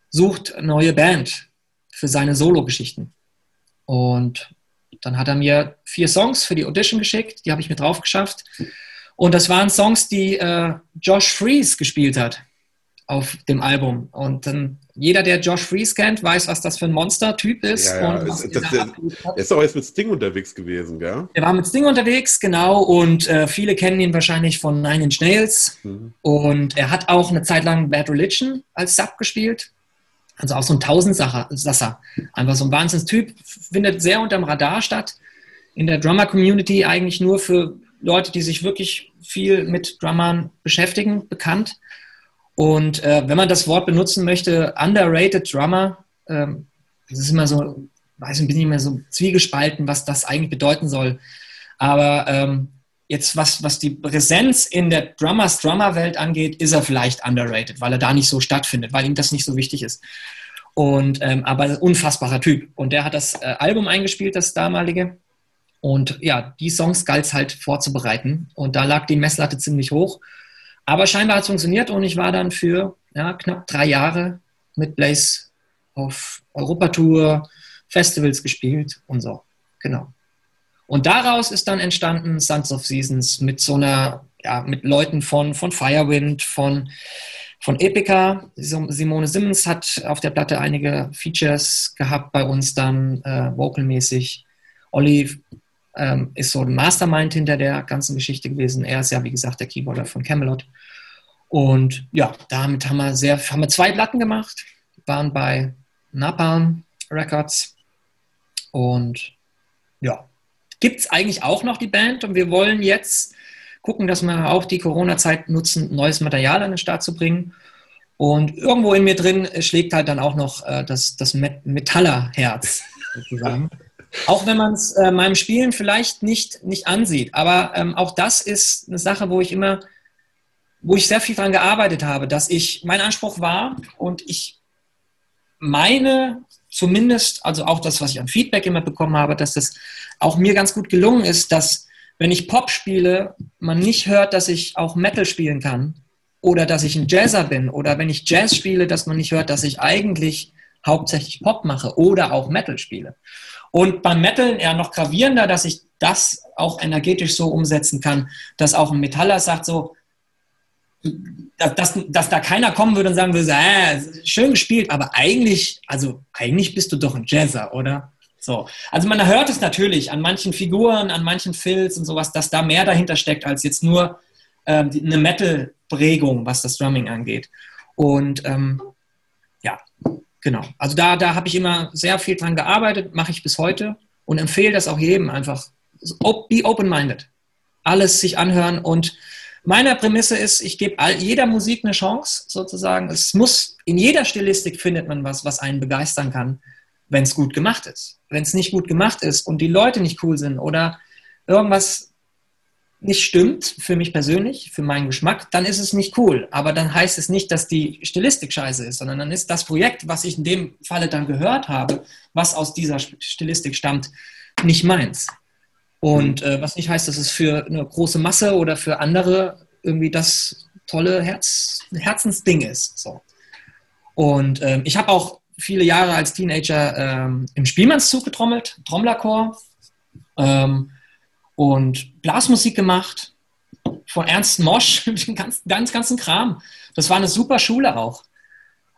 sucht eine neue Band für seine Solo-Geschichten. Und dann hat er mir vier Songs für die Audition geschickt, die habe ich mir drauf geschafft. Und das waren Songs, die äh, Josh Fries gespielt hat auf dem Album. Und dann jeder, der Josh Fries kennt, weiß, was das für ein Monster-Typ ist. Ja, ja. Das, das, der ist auch jetzt mit Sting unterwegs gewesen, gell? Er war mit Sting unterwegs, genau. Und äh, viele kennen ihn wahrscheinlich von Nine Inch Nails. Mhm. Und er hat auch eine Zeit lang Bad Religion als Sub gespielt. Also auch so ein Tausendsasser. Einfach so ein Wahnsinnstyp. Findet sehr unterm Radar statt. In der Drummer-Community eigentlich nur für Leute, die sich wirklich viel mit Drummern beschäftigen, bekannt. Und äh, wenn man das Wort benutzen möchte, underrated Drummer, ähm, das ist immer so, weiß ich, bin nicht mehr so zwiegespalten, was das eigentlich bedeuten soll. Aber ähm, jetzt, was, was die Präsenz in der Drummers-Drummer-Welt angeht, ist er vielleicht underrated, weil er da nicht so stattfindet, weil ihm das nicht so wichtig ist. Und, ähm, aber unfassbarer Typ. Und der hat das äh, Album eingespielt, das damalige. Und ja, die Songs galt es halt vorzubereiten. Und da lag die Messlatte ziemlich hoch. Aber scheinbar hat es funktioniert und ich war dann für ja, knapp drei Jahre mit Blaze auf Europatour, Festivals gespielt und so. Genau. Und daraus ist dann entstanden Sons of Seasons mit so einer, ja, mit Leuten von, von Firewind, von, von Epica. Simone Simmons hat auf der Platte einige Features gehabt bei uns dann äh, vocalmäßig. Olli ähm, ist so ein Mastermind hinter der ganzen Geschichte gewesen. Er ist ja, wie gesagt, der Keyboarder von Camelot. Und ja, damit haben wir, sehr, haben wir zwei Platten gemacht, waren bei Napalm Records. Und ja, gibt es eigentlich auch noch die Band und wir wollen jetzt gucken, dass wir auch die Corona-Zeit nutzen, neues Material an den Start zu bringen. Und irgendwo in mir drin schlägt halt dann auch noch äh, das, das Metaller-Herz sozusagen. [LAUGHS] Auch wenn man es äh, meinem Spielen vielleicht nicht, nicht ansieht. Aber ähm, auch das ist eine Sache, wo ich immer, wo ich sehr viel daran gearbeitet habe, dass ich, mein Anspruch war und ich meine zumindest, also auch das, was ich an Feedback immer bekommen habe, dass das auch mir ganz gut gelungen ist, dass wenn ich Pop spiele, man nicht hört, dass ich auch Metal spielen kann oder dass ich ein Jazzer bin oder wenn ich Jazz spiele, dass man nicht hört, dass ich eigentlich hauptsächlich Pop mache oder auch Metal spiele. Und beim Metal eher noch gravierender, dass ich das auch energetisch so umsetzen kann, dass auch ein Metaller sagt so, dass, dass, dass da keiner kommen würde und sagen würde, äh, schön gespielt, aber eigentlich, also eigentlich bist du doch ein Jazzer, oder? So. Also man hört es natürlich an manchen Figuren, an manchen Fills und sowas, dass da mehr dahinter steckt als jetzt nur ähm, eine Metal-Prägung, was das Drumming angeht. Und ähm, ja, genau. Also da, da habe ich immer sehr viel dran gearbeitet, mache ich bis heute und empfehle das auch jedem einfach. Be open-minded. Alles sich anhören und meine Prämisse ist, ich gebe jeder Musik eine Chance, sozusagen. Es muss, in jeder Stilistik findet man was, was einen begeistern kann, wenn es gut gemacht ist. Wenn es nicht gut gemacht ist und die Leute nicht cool sind oder irgendwas nicht stimmt, für mich persönlich, für meinen Geschmack, dann ist es nicht cool. Aber dann heißt es nicht, dass die Stilistik scheiße ist, sondern dann ist das Projekt, was ich in dem Falle dann gehört habe, was aus dieser Stilistik stammt, nicht meins. Und äh, was nicht heißt, dass es für eine große Masse oder für andere irgendwie das tolle Herz, Herzensding ist. So. Und ähm, ich habe auch viele Jahre als Teenager ähm, im Spielmannszug getrommelt, Trommlerchor ähm, und Blasmusik gemacht von Ernst Mosch, [LAUGHS] den ganz, ganz, ganzen Kram. Das war eine super Schule auch.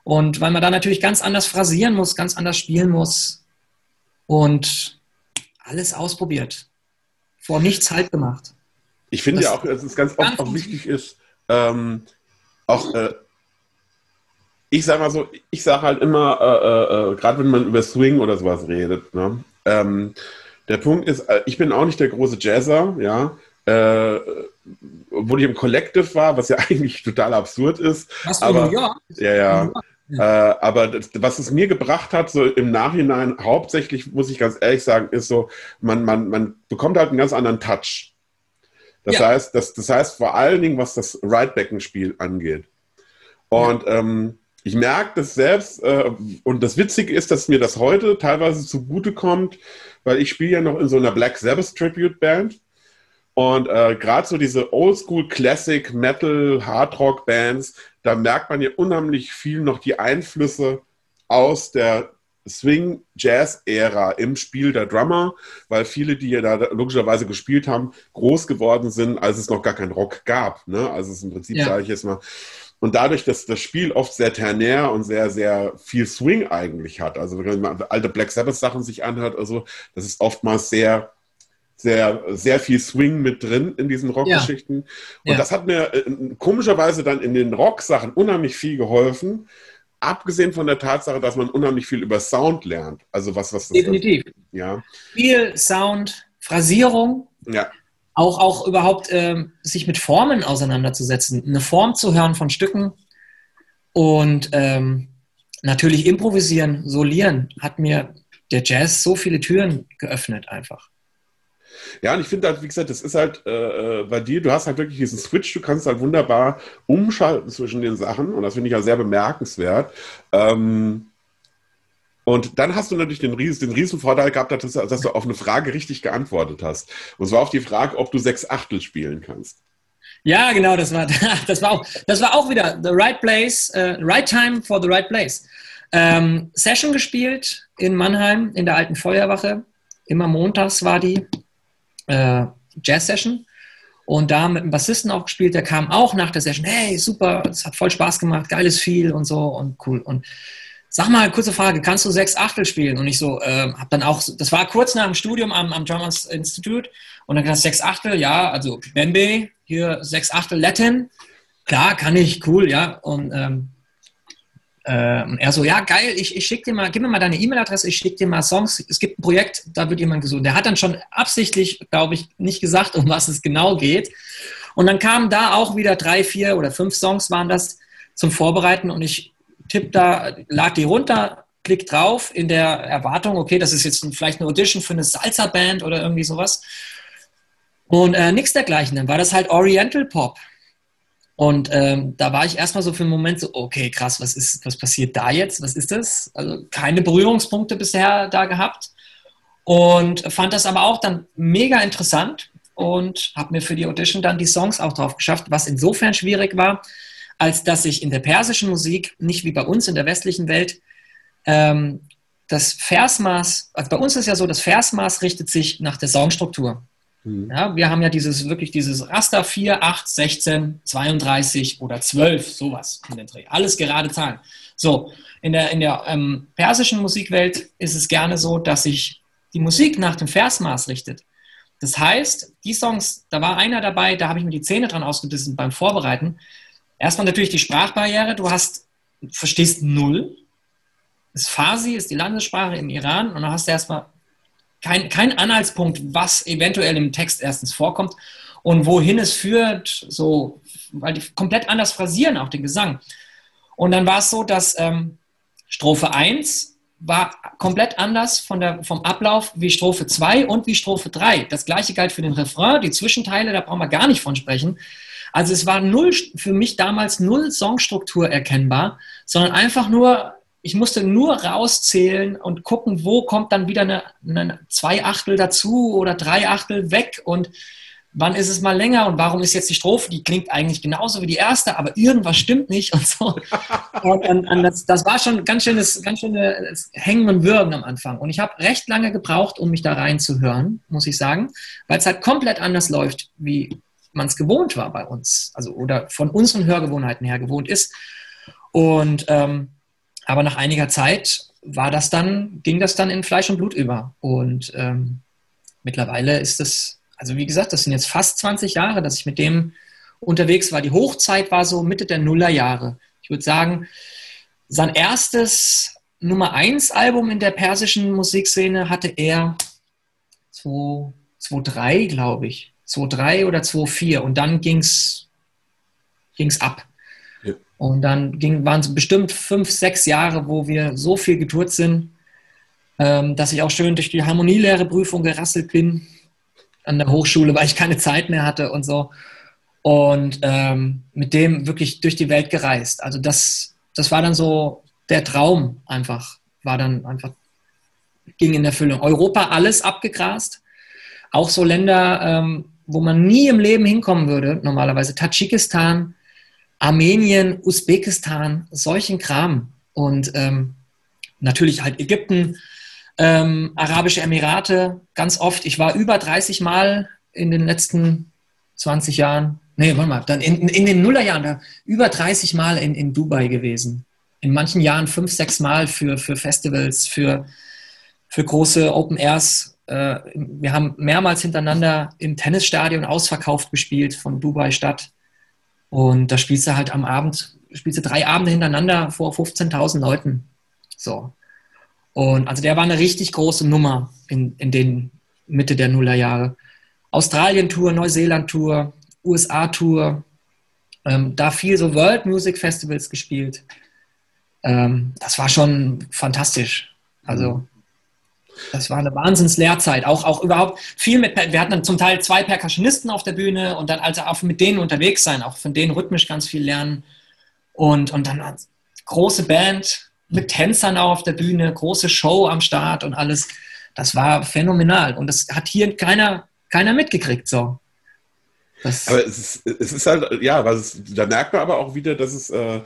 Und weil man da natürlich ganz anders phrasieren muss, ganz anders spielen muss und alles ausprobiert vor nichts halt gemacht. Ich finde ja auch, dass es ganz oft auch wichtig ist, ähm, auch, äh, ich sage mal so, ich sage halt immer, äh, äh, äh, gerade wenn man über Swing oder sowas redet, ne? ähm, der Punkt ist, äh, ich bin auch nicht der große Jazzer, ja, äh, wo ich im Collective war, was ja [LAUGHS] eigentlich total absurd ist. Was aber, ja, ja. Äh, aber das, was es mir gebracht hat, so im Nachhinein, hauptsächlich, muss ich ganz ehrlich sagen, ist so, man, man, man bekommt halt einen ganz anderen Touch. Das, ja. heißt, das, das heißt vor allen Dingen, was das Right-Backen-Spiel angeht. Und ja. ähm, ich merke das selbst, äh, und das Witzige ist, dass mir das heute teilweise zugute kommt, weil ich spiele ja noch in so einer Black Sabbath Tribute Band. Und äh, gerade so diese Oldschool Classic Metal Hard Rock Bands, da merkt man ja unheimlich viel noch die Einflüsse aus der Swing-Jazz-Ära im Spiel der Drummer, weil viele, die ja da logischerweise gespielt haben, groß geworden sind, als es noch gar keinen Rock gab. Ne? Also es ist im Prinzip, ja. sage ich jetzt mal, und dadurch, dass das Spiel oft sehr ternär und sehr, sehr viel Swing eigentlich hat, also wenn man alte Black Sabbath-Sachen sich anhört, also das ist oftmals sehr sehr, sehr viel Swing mit drin in diesen Rockgeschichten. Ja. Und ja. das hat mir äh, komischerweise dann in den Rock-Sachen unheimlich viel geholfen. Abgesehen von der Tatsache, dass man unheimlich viel über Sound lernt. Also was, was das Definitiv. Ist. Ja. Viel Sound, Phrasierung. Ja. Auch, auch überhaupt ähm, sich mit Formen auseinanderzusetzen. Eine Form zu hören von Stücken. Und ähm, natürlich improvisieren, solieren hat mir der Jazz so viele Türen geöffnet einfach. Ja, und ich finde halt, wie gesagt, das ist halt äh, äh, bei dir, du hast halt wirklich diesen Switch, du kannst halt wunderbar umschalten zwischen den Sachen und das finde ich ja sehr bemerkenswert. Ähm, und dann hast du natürlich den, Ries den Riesenvorteil gehabt, dass, dass, du auf eine Frage richtig geantwortet hast. Und zwar auf die Frage, ob du sechs Achtel spielen kannst. Ja, genau, das war, [LAUGHS] das war, auch, das war auch wieder the right place, uh, right time for the right place. Ähm, Session gespielt in Mannheim in der alten Feuerwache. Immer montags war die äh, Jazz-Session. und da mit einem Bassisten auch gespielt, der kam auch nach der Session, hey, super, es hat voll Spaß gemacht, geiles Feel und so und cool. Und sag mal, kurze Frage, kannst du sechs Achtel spielen? Und ich so, äh, hab dann auch, das war kurz nach dem Studium am, am Drummers Institute und dann du sechs Achtel, ja, also Bembe, hier sechs Achtel Latin, klar, kann ich, cool, ja. Und ähm, äh, und er so, ja, geil, ich, ich schicke dir mal, gib mir mal deine E-Mail-Adresse, ich schicke dir mal Songs. Es gibt ein Projekt, da wird jemand gesucht. Der hat dann schon absichtlich, glaube ich, nicht gesagt, um was es genau geht. Und dann kamen da auch wieder drei, vier oder fünf Songs waren das zum Vorbereiten und ich tipp da, lag die runter, klick drauf in der Erwartung, okay, das ist jetzt vielleicht eine Audition für eine Salsa-Band oder irgendwie sowas. Und äh, nichts dergleichen. Dann war das halt Oriental Pop. Und ähm, da war ich erstmal so für einen Moment so, okay, krass, was ist, was passiert da jetzt? Was ist das? Also keine Berührungspunkte bisher da gehabt. Und fand das aber auch dann mega interessant und habe mir für die Audition dann die Songs auch drauf geschafft, was insofern schwierig war, als dass ich in der persischen Musik, nicht wie bei uns in der westlichen Welt, ähm, das Versmaß, also bei uns ist ja so, das Versmaß richtet sich nach der Songstruktur. Mhm. Ja, wir haben ja dieses wirklich dieses Raster 4, 8, 16, 32 oder 12, sowas in den Dreh. Alles gerade Zahlen. So, in der, in der ähm, persischen Musikwelt ist es gerne so, dass sich die Musik nach dem Versmaß richtet. Das heißt, die Songs, da war einer dabei, da habe ich mir die Zähne dran ausgebissen beim Vorbereiten. Erstmal natürlich die Sprachbarriere, du hast, verstehst null. Das Farsi ist die Landessprache im Iran und dann hast du erstmal kein, kein Anhaltspunkt, was eventuell im Text erstens vorkommt und wohin es führt, so, weil die komplett anders phrasieren, auch den Gesang. Und dann war es so, dass ähm, Strophe 1 war komplett anders von der, vom Ablauf wie Strophe 2 und wie Strophe 3. Das gleiche galt für den Refrain, die Zwischenteile, da brauchen wir gar nicht von sprechen. Also es war null, für mich damals null Songstruktur erkennbar, sondern einfach nur ich musste nur rauszählen und gucken, wo kommt dann wieder eine, eine zwei Achtel dazu oder drei Achtel weg und wann ist es mal länger und warum ist jetzt die Strophe, die klingt eigentlich genauso wie die erste, aber irgendwas stimmt nicht und so. [LAUGHS] Und, und, das, das, war schon ganz schönes, ganz schönes Hängen und Würgen am Anfang. Und ich habe recht lange gebraucht, um mich da reinzuhören, muss ich sagen, weil es halt komplett anders läuft, wie man es gewohnt war bei uns, also oder von unseren Hörgewohnheiten her gewohnt ist. Und ähm, aber nach einiger Zeit war das dann, ging das dann in Fleisch und Blut über. Und ähm, mittlerweile ist es, also wie gesagt, das sind jetzt fast 20 Jahre, dass ich mit dem unterwegs war. Die Hochzeit war so Mitte der Nullerjahre. Ich würde sagen, sein erstes Nummer 1 Album in der persischen Musikszene hatte er 2-3, glaube ich. 2-3 oder 2-4 und dann ging es ab. Und dann waren es bestimmt fünf, sechs Jahre, wo wir so viel getourt sind, ähm, dass ich auch schön durch die Harmonielehreprüfung gerasselt bin an der Hochschule, weil ich keine Zeit mehr hatte und so. Und ähm, mit dem wirklich durch die Welt gereist. Also das, das war dann so der Traum einfach, war dann einfach, ging in Erfüllung. Europa alles abgegrast. Auch so Länder, ähm, wo man nie im Leben hinkommen würde, normalerweise. Tadschikistan, Armenien, Usbekistan, solchen Kram. Und ähm, natürlich halt Ägypten, ähm, Arabische Emirate, ganz oft. Ich war über 30 Mal in den letzten 20 Jahren, nee, warte mal, dann in, in den Nullerjahren, über 30 Mal in, in Dubai gewesen. In manchen Jahren fünf, sechs Mal für, für Festivals, für, für große Open Airs. Äh, wir haben mehrmals hintereinander im Tennisstadion ausverkauft gespielt von Dubai Stadt. Und da spielst du halt am Abend, spielst du drei Abende hintereinander vor 15.000 Leuten. So. Und also der war eine richtig große Nummer in, in den Mitte der Nullerjahre. Australien-Tour, Neuseeland-Tour, USA-Tour, ähm, da viel so World Music Festivals gespielt. Ähm, das war schon fantastisch. Also das war eine Wahnsinns-Lehrzeit. Auch, auch überhaupt viel mit, wir hatten dann zum Teil zwei Percussionisten auf der Bühne und dann also auch mit denen unterwegs sein, auch von denen rhythmisch ganz viel lernen. Und, und dann große Band mit Tänzern auch auf der Bühne, große Show am Start und alles. Das war phänomenal. Und das hat hier keiner, keiner mitgekriegt. So. Das aber es ist, es ist halt, ja, was da merkt man aber auch wieder, dass es äh,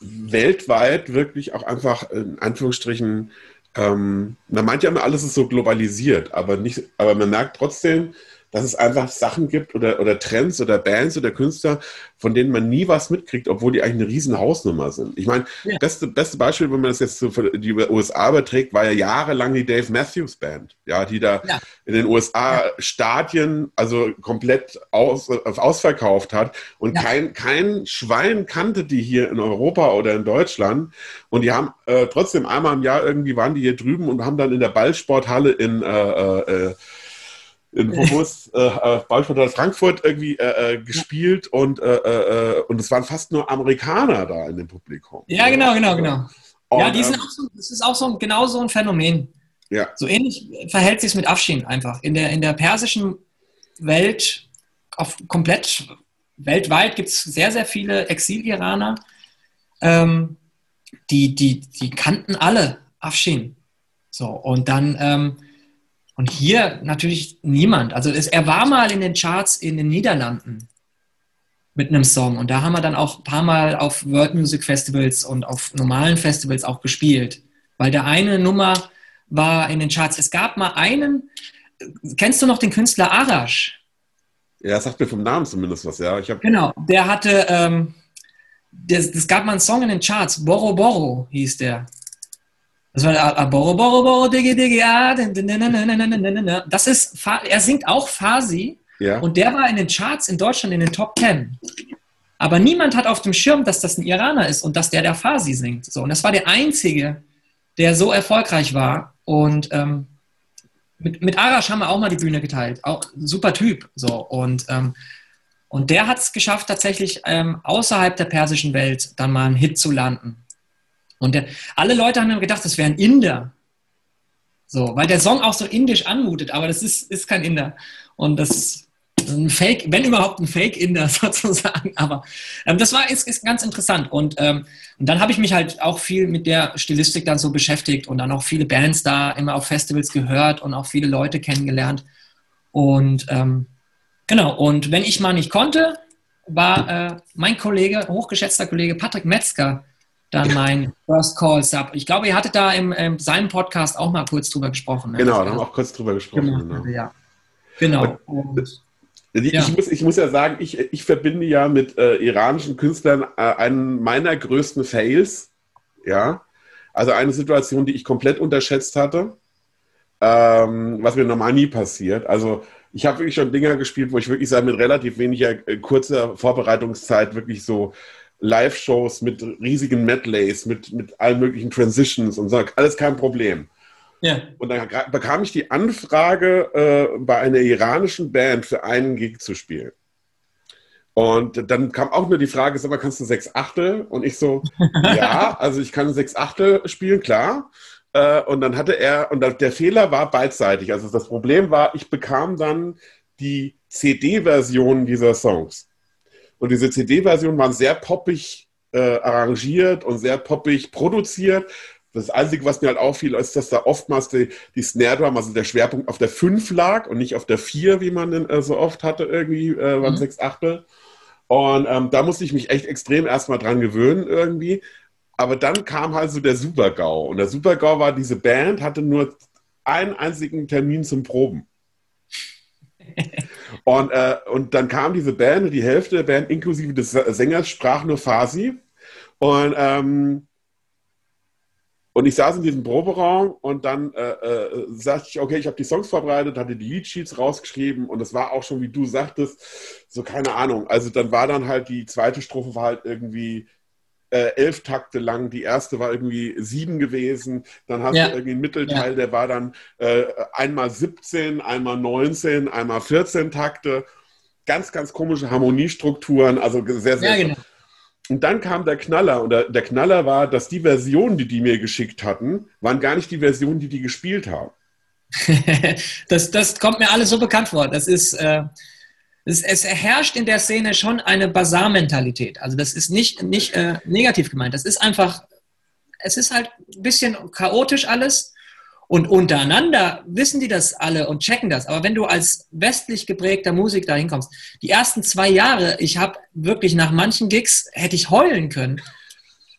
weltweit wirklich auch einfach in Anführungsstrichen ähm, man meint ja immer, alles ist so globalisiert, aber, nicht, aber man merkt trotzdem, dass es einfach Sachen gibt oder, oder Trends oder Bands oder Künstler, von denen man nie was mitkriegt, obwohl die eigentlich eine riesen Hausnummer sind. Ich meine, ja. beste, beste Beispiel, wenn man das jetzt so für die USA überträgt, war ja jahrelang die Dave Matthews Band, ja, die da ja. in den USA ja. Stadien also komplett aus, ausverkauft hat und kein, kein Schwein kannte die hier in Europa oder in Deutschland und die haben äh, trotzdem einmal im Jahr irgendwie waren die hier drüben und haben dann in der Ballsporthalle in äh, äh, in Bobus, [LAUGHS] äh, äh Ballsporthalle Frankfurt irgendwie äh, äh, gespielt und, äh, äh, und es waren fast nur Amerikaner da in dem Publikum. Ja, genau, genau, genau. Und, ja, die sind ähm, auch so, das ist auch so genau so ein Phänomen. Ja. So ähnlich verhält sich es mit Afshin einfach. In der, in der persischen Welt, auf komplett weltweit gibt es sehr, sehr viele Exil-Iraner, ähm, die, die, die kannten alle Afshin. So, und dann, ähm, und hier natürlich niemand. Also es, er war mal in den Charts in den Niederlanden mit einem Song und da haben wir dann auch ein paar Mal auf World Music Festivals und auf normalen Festivals auch gespielt, weil der eine Nummer war in den Charts. Es gab mal einen, kennst du noch den Künstler Arash? Ja, sagt mir vom Namen zumindest was, ja. Ich genau, der hatte, ähm, das, gab mal einen Song in den Charts, Boro Boro hieß der. Das war Boro Boro Boro Digi Das ist, er singt auch Farsi ja. und der war in den Charts in Deutschland in den Top Ten. Aber niemand hat auf dem Schirm, dass das ein Iraner ist und dass der der Farsi singt. So, und das war der einzige, der so erfolgreich war. Und ähm, mit, mit Arash haben wir auch mal die Bühne geteilt. Auch super Typ. So, und, ähm, und der hat es geschafft, tatsächlich ähm, außerhalb der persischen Welt dann mal einen Hit zu landen. Und der, alle Leute haben gedacht, das wäre ein Inder. So, weil der Song auch so indisch anmutet, aber das ist, ist kein Inder. Und das ist ein Fake, wenn überhaupt ein Fake-Inder [LAUGHS] sozusagen. Aber ähm, das war ist, ist ganz interessant. Und, ähm, und dann habe ich mich halt auch viel mit der Stilistik dann so beschäftigt und dann auch viele Bands da immer auf Festivals gehört und auch viele Leute kennengelernt. Und ähm, genau, und wenn ich mal nicht konnte, war äh, mein Kollege, hochgeschätzter Kollege Patrick Metzger, dann mein First Call Sub. Ich glaube, ihr hattet da im, in seinem Podcast auch mal kurz drüber gesprochen. Ne? Genau, da haben wir auch kurz drüber gesprochen. Genau. genau. Ja. Genau. Und, ich, ja. muss, ich muss ja sagen, ich, ich verbinde ja mit äh, iranischen Künstlern äh, einen meiner größten Fails. Ja. Also eine Situation, die ich komplett unterschätzt hatte, ähm, was mir normal nie passiert. Also ich habe wirklich schon Dinger gespielt, wo ich wirklich sage, mit relativ weniger äh, kurzer Vorbereitungszeit wirklich so Live-Shows mit riesigen Medleys, mit, mit allen möglichen Transitions und so, alles kein Problem. Ja. Und dann bekam ich die Anfrage, äh, bei einer iranischen Band für einen Gig zu spielen. Und dann kam auch nur die Frage, sag mal, kannst du sechs Achtel? Und ich so, [LAUGHS] ja, also ich kann sechs Achtel spielen, klar. Äh, und dann hatte er, und der Fehler war beidseitig. Also das Problem war, ich bekam dann die CD-Version dieser Songs. Und diese CD-Versionen waren sehr poppig äh, arrangiert und sehr poppig produziert. Das Einzige, was mir halt auffiel, ist, dass da oftmals die, die Snare Drum, also der Schwerpunkt auf der 5 lag und nicht auf der 4, wie man den, äh, so oft hatte, irgendwie äh, beim mhm. 6 Achtel. Und ähm, da musste ich mich echt extrem erstmal dran gewöhnen irgendwie. Aber dann kam halt so der Super-GAU. Und der Super-GAU war, diese Band hatte nur einen einzigen Termin zum Proben. [LAUGHS] Und, äh, und dann kam diese Band, die Hälfte der Band inklusive des Sängers sprach nur Farsi. Und, ähm, und ich saß in diesem Proberaum und dann äh, äh, sagte ich, okay, ich habe die Songs vorbereitet, hatte die Leadsheets rausgeschrieben und es war auch schon, wie du sagtest, so keine Ahnung. Also dann war dann halt die zweite Strophe war halt irgendwie äh, elf Takte lang. Die erste war irgendwie sieben gewesen. Dann hast ja. du irgendwie einen Mittelteil, ja. der war dann äh, einmal 17, einmal 19, einmal 14 Takte. Ganz, ganz komische Harmoniestrukturen, also sehr, sehr. Ja, genau. Und dann kam der Knaller. Und der, der, Knaller war, dass die Versionen, die die mir geschickt hatten, waren gar nicht die Versionen, die die gespielt haben. [LAUGHS] das, das kommt mir alles so bekannt vor. Das ist. Äh es, es herrscht in der Szene schon eine Basar-Mentalität. Also das ist nicht, nicht äh, negativ gemeint. Das ist einfach, es ist halt ein bisschen chaotisch alles. Und untereinander wissen die das alle und checken das. Aber wenn du als westlich geprägter Musik da hinkommst, die ersten zwei Jahre, ich habe wirklich nach manchen Gigs, hätte ich heulen können.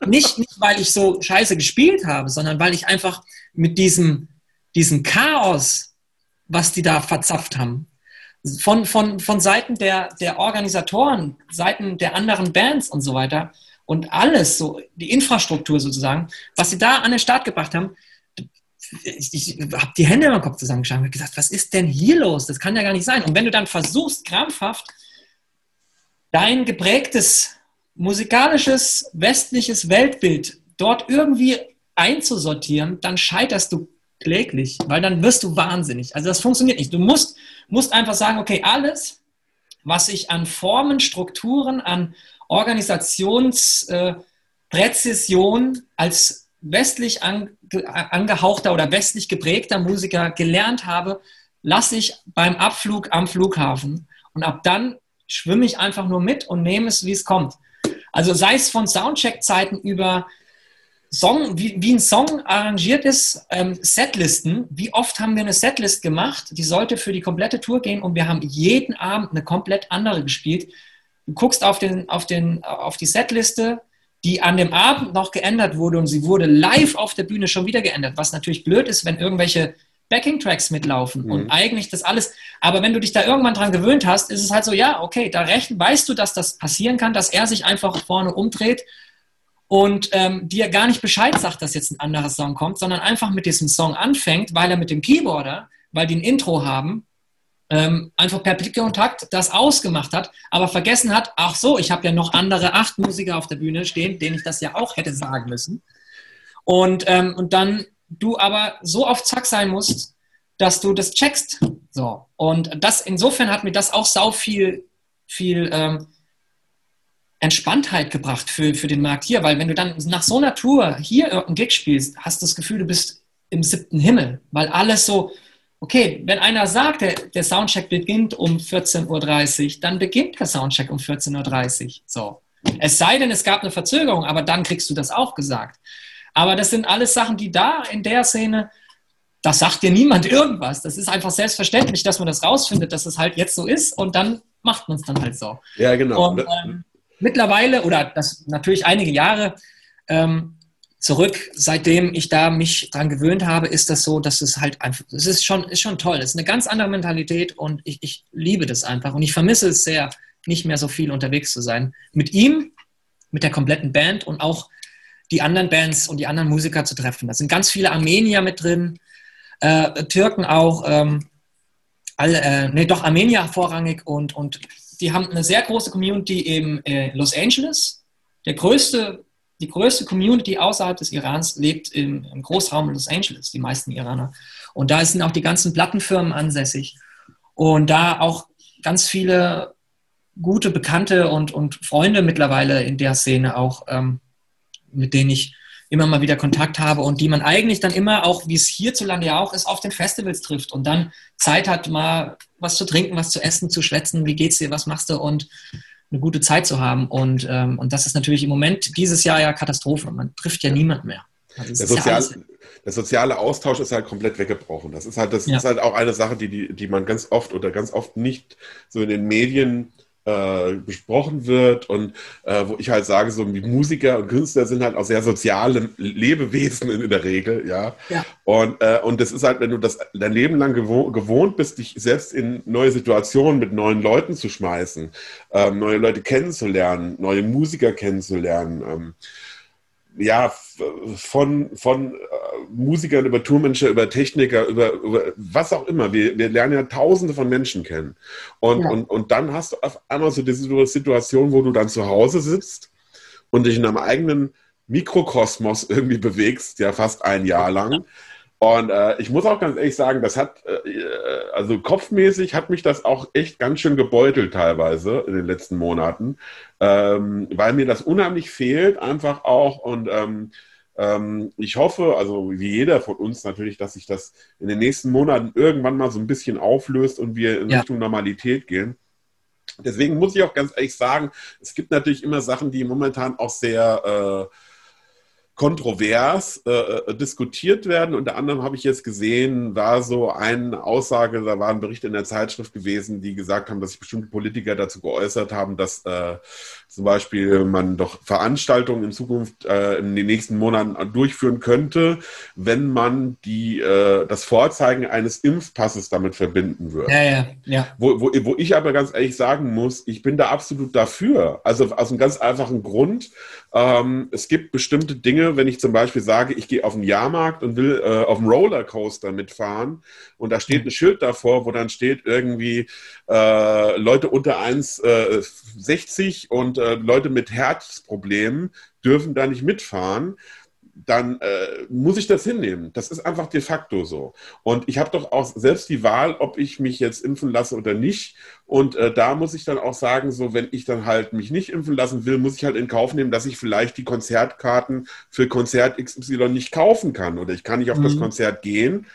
Nicht, nicht, weil ich so scheiße gespielt habe, sondern weil ich einfach mit diesem, diesem Chaos, was die da verzapft haben, von, von, von Seiten der, der Organisatoren, Seiten der anderen Bands und so weiter und alles, so die Infrastruktur sozusagen, was sie da an den Start gebracht haben, ich, ich habe die Hände im Kopf zusammengeschlagen und gesagt, was ist denn hier los? Das kann ja gar nicht sein. Und wenn du dann versuchst, krampfhaft dein geprägtes musikalisches westliches Weltbild dort irgendwie einzusortieren, dann scheiterst du kläglich, weil dann wirst du wahnsinnig. Also das funktioniert nicht. Du musst, musst einfach sagen, okay, alles, was ich an Formen, Strukturen, an Organisationspräzision äh, als westlich angehauchter oder westlich geprägter Musiker gelernt habe, lasse ich beim Abflug am Flughafen. Und ab dann schwimme ich einfach nur mit und nehme es, wie es kommt. Also sei es von Soundcheck-Zeiten über Song, wie, wie, ein Song arrangiert ist, ähm, Setlisten. Wie oft haben wir eine Setlist gemacht? Die sollte für die komplette Tour gehen und wir haben jeden Abend eine komplett andere gespielt. Du guckst auf, den, auf, den, auf die Setliste, die an dem Abend noch geändert wurde und sie wurde live auf der Bühne schon wieder geändert, was natürlich blöd ist, wenn irgendwelche Backing-Tracks mitlaufen mhm. und eigentlich das alles. Aber wenn du dich da irgendwann dran gewöhnt hast, ist es halt so, ja, okay, da recht, weißt du, dass das passieren kann, dass er sich einfach vorne umdreht und ähm, dir gar nicht Bescheid sagt, dass jetzt ein anderer Song kommt, sondern einfach mit diesem Song anfängt, weil er mit dem Keyboarder, weil die ein Intro haben, ähm, einfach per Blickkontakt das ausgemacht hat, aber vergessen hat, ach so, ich habe ja noch andere acht Musiker auf der Bühne stehen, denen ich das ja auch hätte sagen müssen. Und, ähm, und dann du aber so auf Zack sein musst, dass du das checkst. So. Und das, insofern hat mir das auch sau viel, viel ähm, Entspanntheit gebracht für, für den Markt hier, weil wenn du dann nach so einer Tour hier irgendeinen Gig spielst, hast du das Gefühl, du bist im siebten Himmel, weil alles so, okay, wenn einer sagt, der, der Soundcheck beginnt um 14.30 Uhr, dann beginnt der Soundcheck um 14.30 Uhr. So. Es sei denn, es gab eine Verzögerung, aber dann kriegst du das auch gesagt. Aber das sind alles Sachen, die da in der Szene, das sagt dir niemand irgendwas. Das ist einfach selbstverständlich, dass man das rausfindet, dass es halt jetzt so ist und dann macht man es dann halt so. Ja, genau. Und, ähm, mittlerweile, oder das natürlich einige Jahre ähm, zurück, seitdem ich da mich dran gewöhnt habe, ist das so, dass es halt einfach, es ist schon, ist schon toll. Es ist eine ganz andere Mentalität und ich, ich liebe das einfach. Und ich vermisse es sehr, nicht mehr so viel unterwegs zu sein. Mit ihm, mit der kompletten Band und auch die anderen Bands und die anderen Musiker zu treffen. Da sind ganz viele Armenier mit drin, äh, Türken auch, ähm, alle, äh, nee, doch Armenier vorrangig und, und die haben eine sehr große Community in äh, Los Angeles. Der größte, die größte Community außerhalb des Irans lebt im, im Großraum Los Angeles, die meisten Iraner. Und da sind auch die ganzen Plattenfirmen ansässig. Und da auch ganz viele gute Bekannte und, und Freunde mittlerweile in der Szene auch, ähm, mit denen ich immer mal wieder Kontakt habe und die man eigentlich dann immer, auch wie es hierzulande ja auch ist, auf den Festivals trifft und dann Zeit hat, mal was zu trinken, was zu essen, zu schwätzen, wie geht's dir, was machst du und eine gute Zeit zu haben. Und, ähm, und das ist natürlich im Moment dieses Jahr ja Katastrophe. Man trifft ja niemand mehr. Also der, sozial, ja der, soziale Austausch ist halt komplett weggebrochen. Das ist halt, das ja. ist halt auch eine Sache, die, die, die man ganz oft oder ganz oft nicht so in den Medien äh, besprochen wird und äh, wo ich halt sage, so Musiker und Künstler sind halt auch sehr soziale Lebewesen in, in der Regel, ja. ja. Und, äh, und das ist halt, wenn du das dein Leben lang gewohnt, gewohnt bist, dich selbst in neue Situationen mit neuen Leuten zu schmeißen, ähm, neue Leute kennenzulernen, neue Musiker kennenzulernen, ähm, ja, von, von äh, Musikern über Tourmanager, über Techniker, über, über was auch immer. Wir, wir lernen ja tausende von Menschen kennen. Und, ja. und, und dann hast du auf einmal so diese Situation, wo du dann zu Hause sitzt und dich in einem eigenen Mikrokosmos irgendwie bewegst, ja fast ein Jahr lang. Und äh, ich muss auch ganz ehrlich sagen, das hat, äh, also kopfmäßig hat mich das auch echt ganz schön gebeutelt teilweise in den letzten Monaten, ähm, weil mir das unheimlich fehlt einfach auch und ähm, ähm, ich hoffe, also wie jeder von uns natürlich, dass sich das in den nächsten Monaten irgendwann mal so ein bisschen auflöst und wir in ja. Richtung Normalität gehen. Deswegen muss ich auch ganz ehrlich sagen, es gibt natürlich immer Sachen, die momentan auch sehr äh, kontrovers äh, äh, diskutiert werden. Unter anderem habe ich jetzt gesehen, war so eine Aussage, da war ein Bericht in der Zeitschrift gewesen, die gesagt haben, dass sich bestimmte Politiker dazu geäußert haben, dass äh, zum Beispiel man doch Veranstaltungen in Zukunft äh, in den nächsten Monaten durchführen könnte, wenn man die, äh, das Vorzeigen eines Impfpasses damit verbinden würde. Ja, ja, ja. Wo, wo, wo ich aber ganz ehrlich sagen muss, ich bin da absolut dafür. Also aus einem ganz einfachen Grund. Ähm, es gibt bestimmte Dinge, wenn ich zum Beispiel sage, ich gehe auf den Jahrmarkt und will äh, auf dem Rollercoaster mitfahren und da steht ein Schild davor, wo dann steht irgendwie äh, Leute unter 1,60 äh, und äh, Leute mit Herzproblemen dürfen da nicht mitfahren dann äh, muss ich das hinnehmen. Das ist einfach de facto so. Und ich habe doch auch selbst die Wahl, ob ich mich jetzt impfen lasse oder nicht. Und äh, da muss ich dann auch sagen, so wenn ich dann halt mich nicht impfen lassen will, muss ich halt in Kauf nehmen, dass ich vielleicht die Konzertkarten für Konzert XY nicht kaufen kann oder ich kann nicht auf mhm. das Konzert gehen.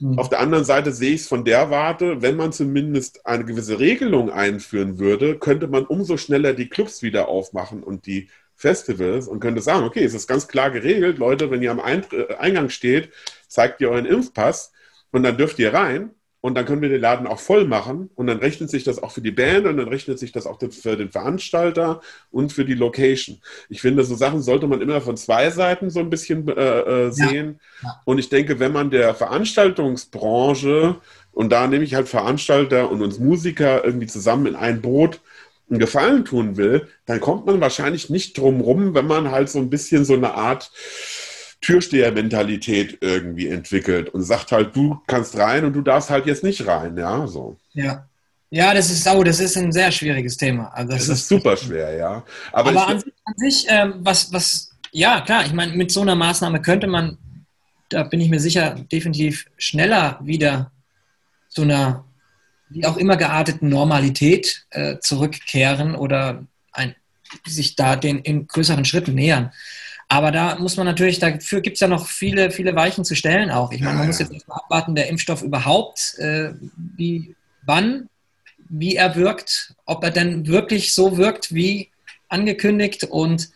Mhm. Auf der anderen Seite sehe ich es von der Warte, wenn man zumindest eine gewisse Regelung einführen würde, könnte man umso schneller die Clubs wieder aufmachen und die Festivals und könnte sagen, okay, es ist ganz klar geregelt, Leute, wenn ihr am äh, Eingang steht, zeigt ihr euren Impfpass und dann dürft ihr rein und dann können wir den Laden auch voll machen und dann rechnet sich das auch für die Band und dann rechnet sich das auch für den Veranstalter und für die Location. Ich finde, so Sachen sollte man immer von zwei Seiten so ein bisschen äh, äh sehen. Ja. Ja. Und ich denke, wenn man der Veranstaltungsbranche und da nehme ich halt Veranstalter und uns Musiker irgendwie zusammen in ein Boot einen Gefallen tun will, dann kommt man wahrscheinlich nicht drum rum, wenn man halt so ein bisschen so eine Art Türsteher-Mentalität irgendwie entwickelt und sagt halt, du kannst rein und du darfst halt jetzt nicht rein, ja, so. Ja. Ja, das ist, oh, das ist ein sehr schwieriges Thema. Also das, das ist, ist, super schwer, ja. Aber, aber an, sich, an sich ähm, was, was, ja, klar, ich meine, mit so einer Maßnahme könnte man, da bin ich mir sicher, definitiv schneller wieder zu einer wie auch immer gearteten Normalität äh, zurückkehren oder ein, sich da den in größeren Schritten nähern. Aber da muss man natürlich, dafür gibt es ja noch viele, viele Weichen zu stellen auch. Ich meine, man muss jetzt erstmal abwarten, der Impfstoff überhaupt, äh, wie, wann, wie er wirkt, ob er denn wirklich so wirkt, wie angekündigt und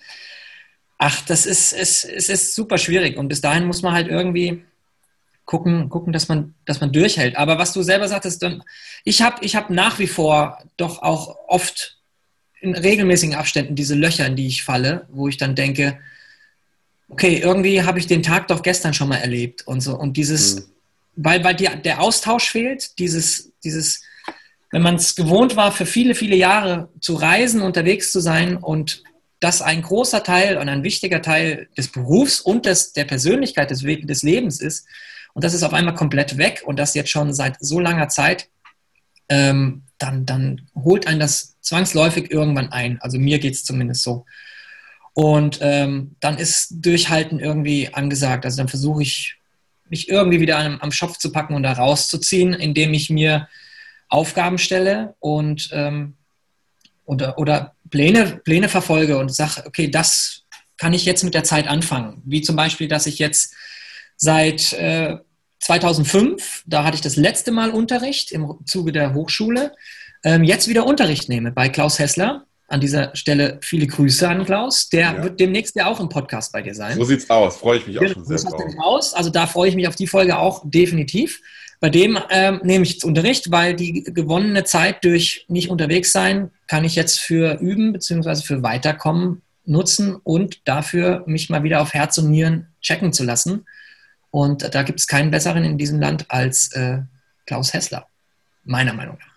ach, das ist, es, es ist super schwierig und bis dahin muss man halt irgendwie gucken, gucken, dass man, dass man durchhält. Aber was du selber sagtest, dann, ich habe ich hab nach wie vor doch auch oft in regelmäßigen Abständen diese Löcher, in die ich falle, wo ich dann denke, okay, irgendwie habe ich den Tag doch gestern schon mal erlebt und so. Und dieses, mhm. weil, weil die, der Austausch fehlt, dieses, dieses, wenn man es gewohnt war, für viele, viele Jahre zu reisen, unterwegs zu sein und das ein großer Teil und ein wichtiger Teil des Berufs und des, der Persönlichkeit des, des Lebens ist, und das ist auf einmal komplett weg und das jetzt schon seit so langer Zeit, ähm, dann, dann holt einen das zwangsläufig irgendwann ein. Also mir geht es zumindest so. Und ähm, dann ist Durchhalten irgendwie angesagt. Also dann versuche ich, mich irgendwie wieder am, am Schopf zu packen und da rauszuziehen, indem ich mir Aufgaben stelle und ähm, oder, oder Pläne, Pläne verfolge und sage, okay, das kann ich jetzt mit der Zeit anfangen. Wie zum Beispiel, dass ich jetzt seit äh, 2005, da hatte ich das letzte Mal Unterricht im Zuge der Hochschule, ähm, jetzt wieder Unterricht nehme bei Klaus Hessler. An dieser Stelle viele Grüße an Klaus. Der ja. wird demnächst ja auch im Podcast bei dir sein. So sieht's aus. Freue ich mich auch schon sehr drauf. Aus. Also da freue ich mich auf die Folge auch definitiv. Bei dem ähm, nehme ich jetzt Unterricht, weil die gewonnene Zeit durch nicht unterwegs sein kann ich jetzt für Üben bzw. für Weiterkommen nutzen und dafür mich mal wieder auf Herz und Nieren checken zu lassen und da gibt es keinen besseren in diesem Land als äh, Klaus Hessler, meiner Meinung nach.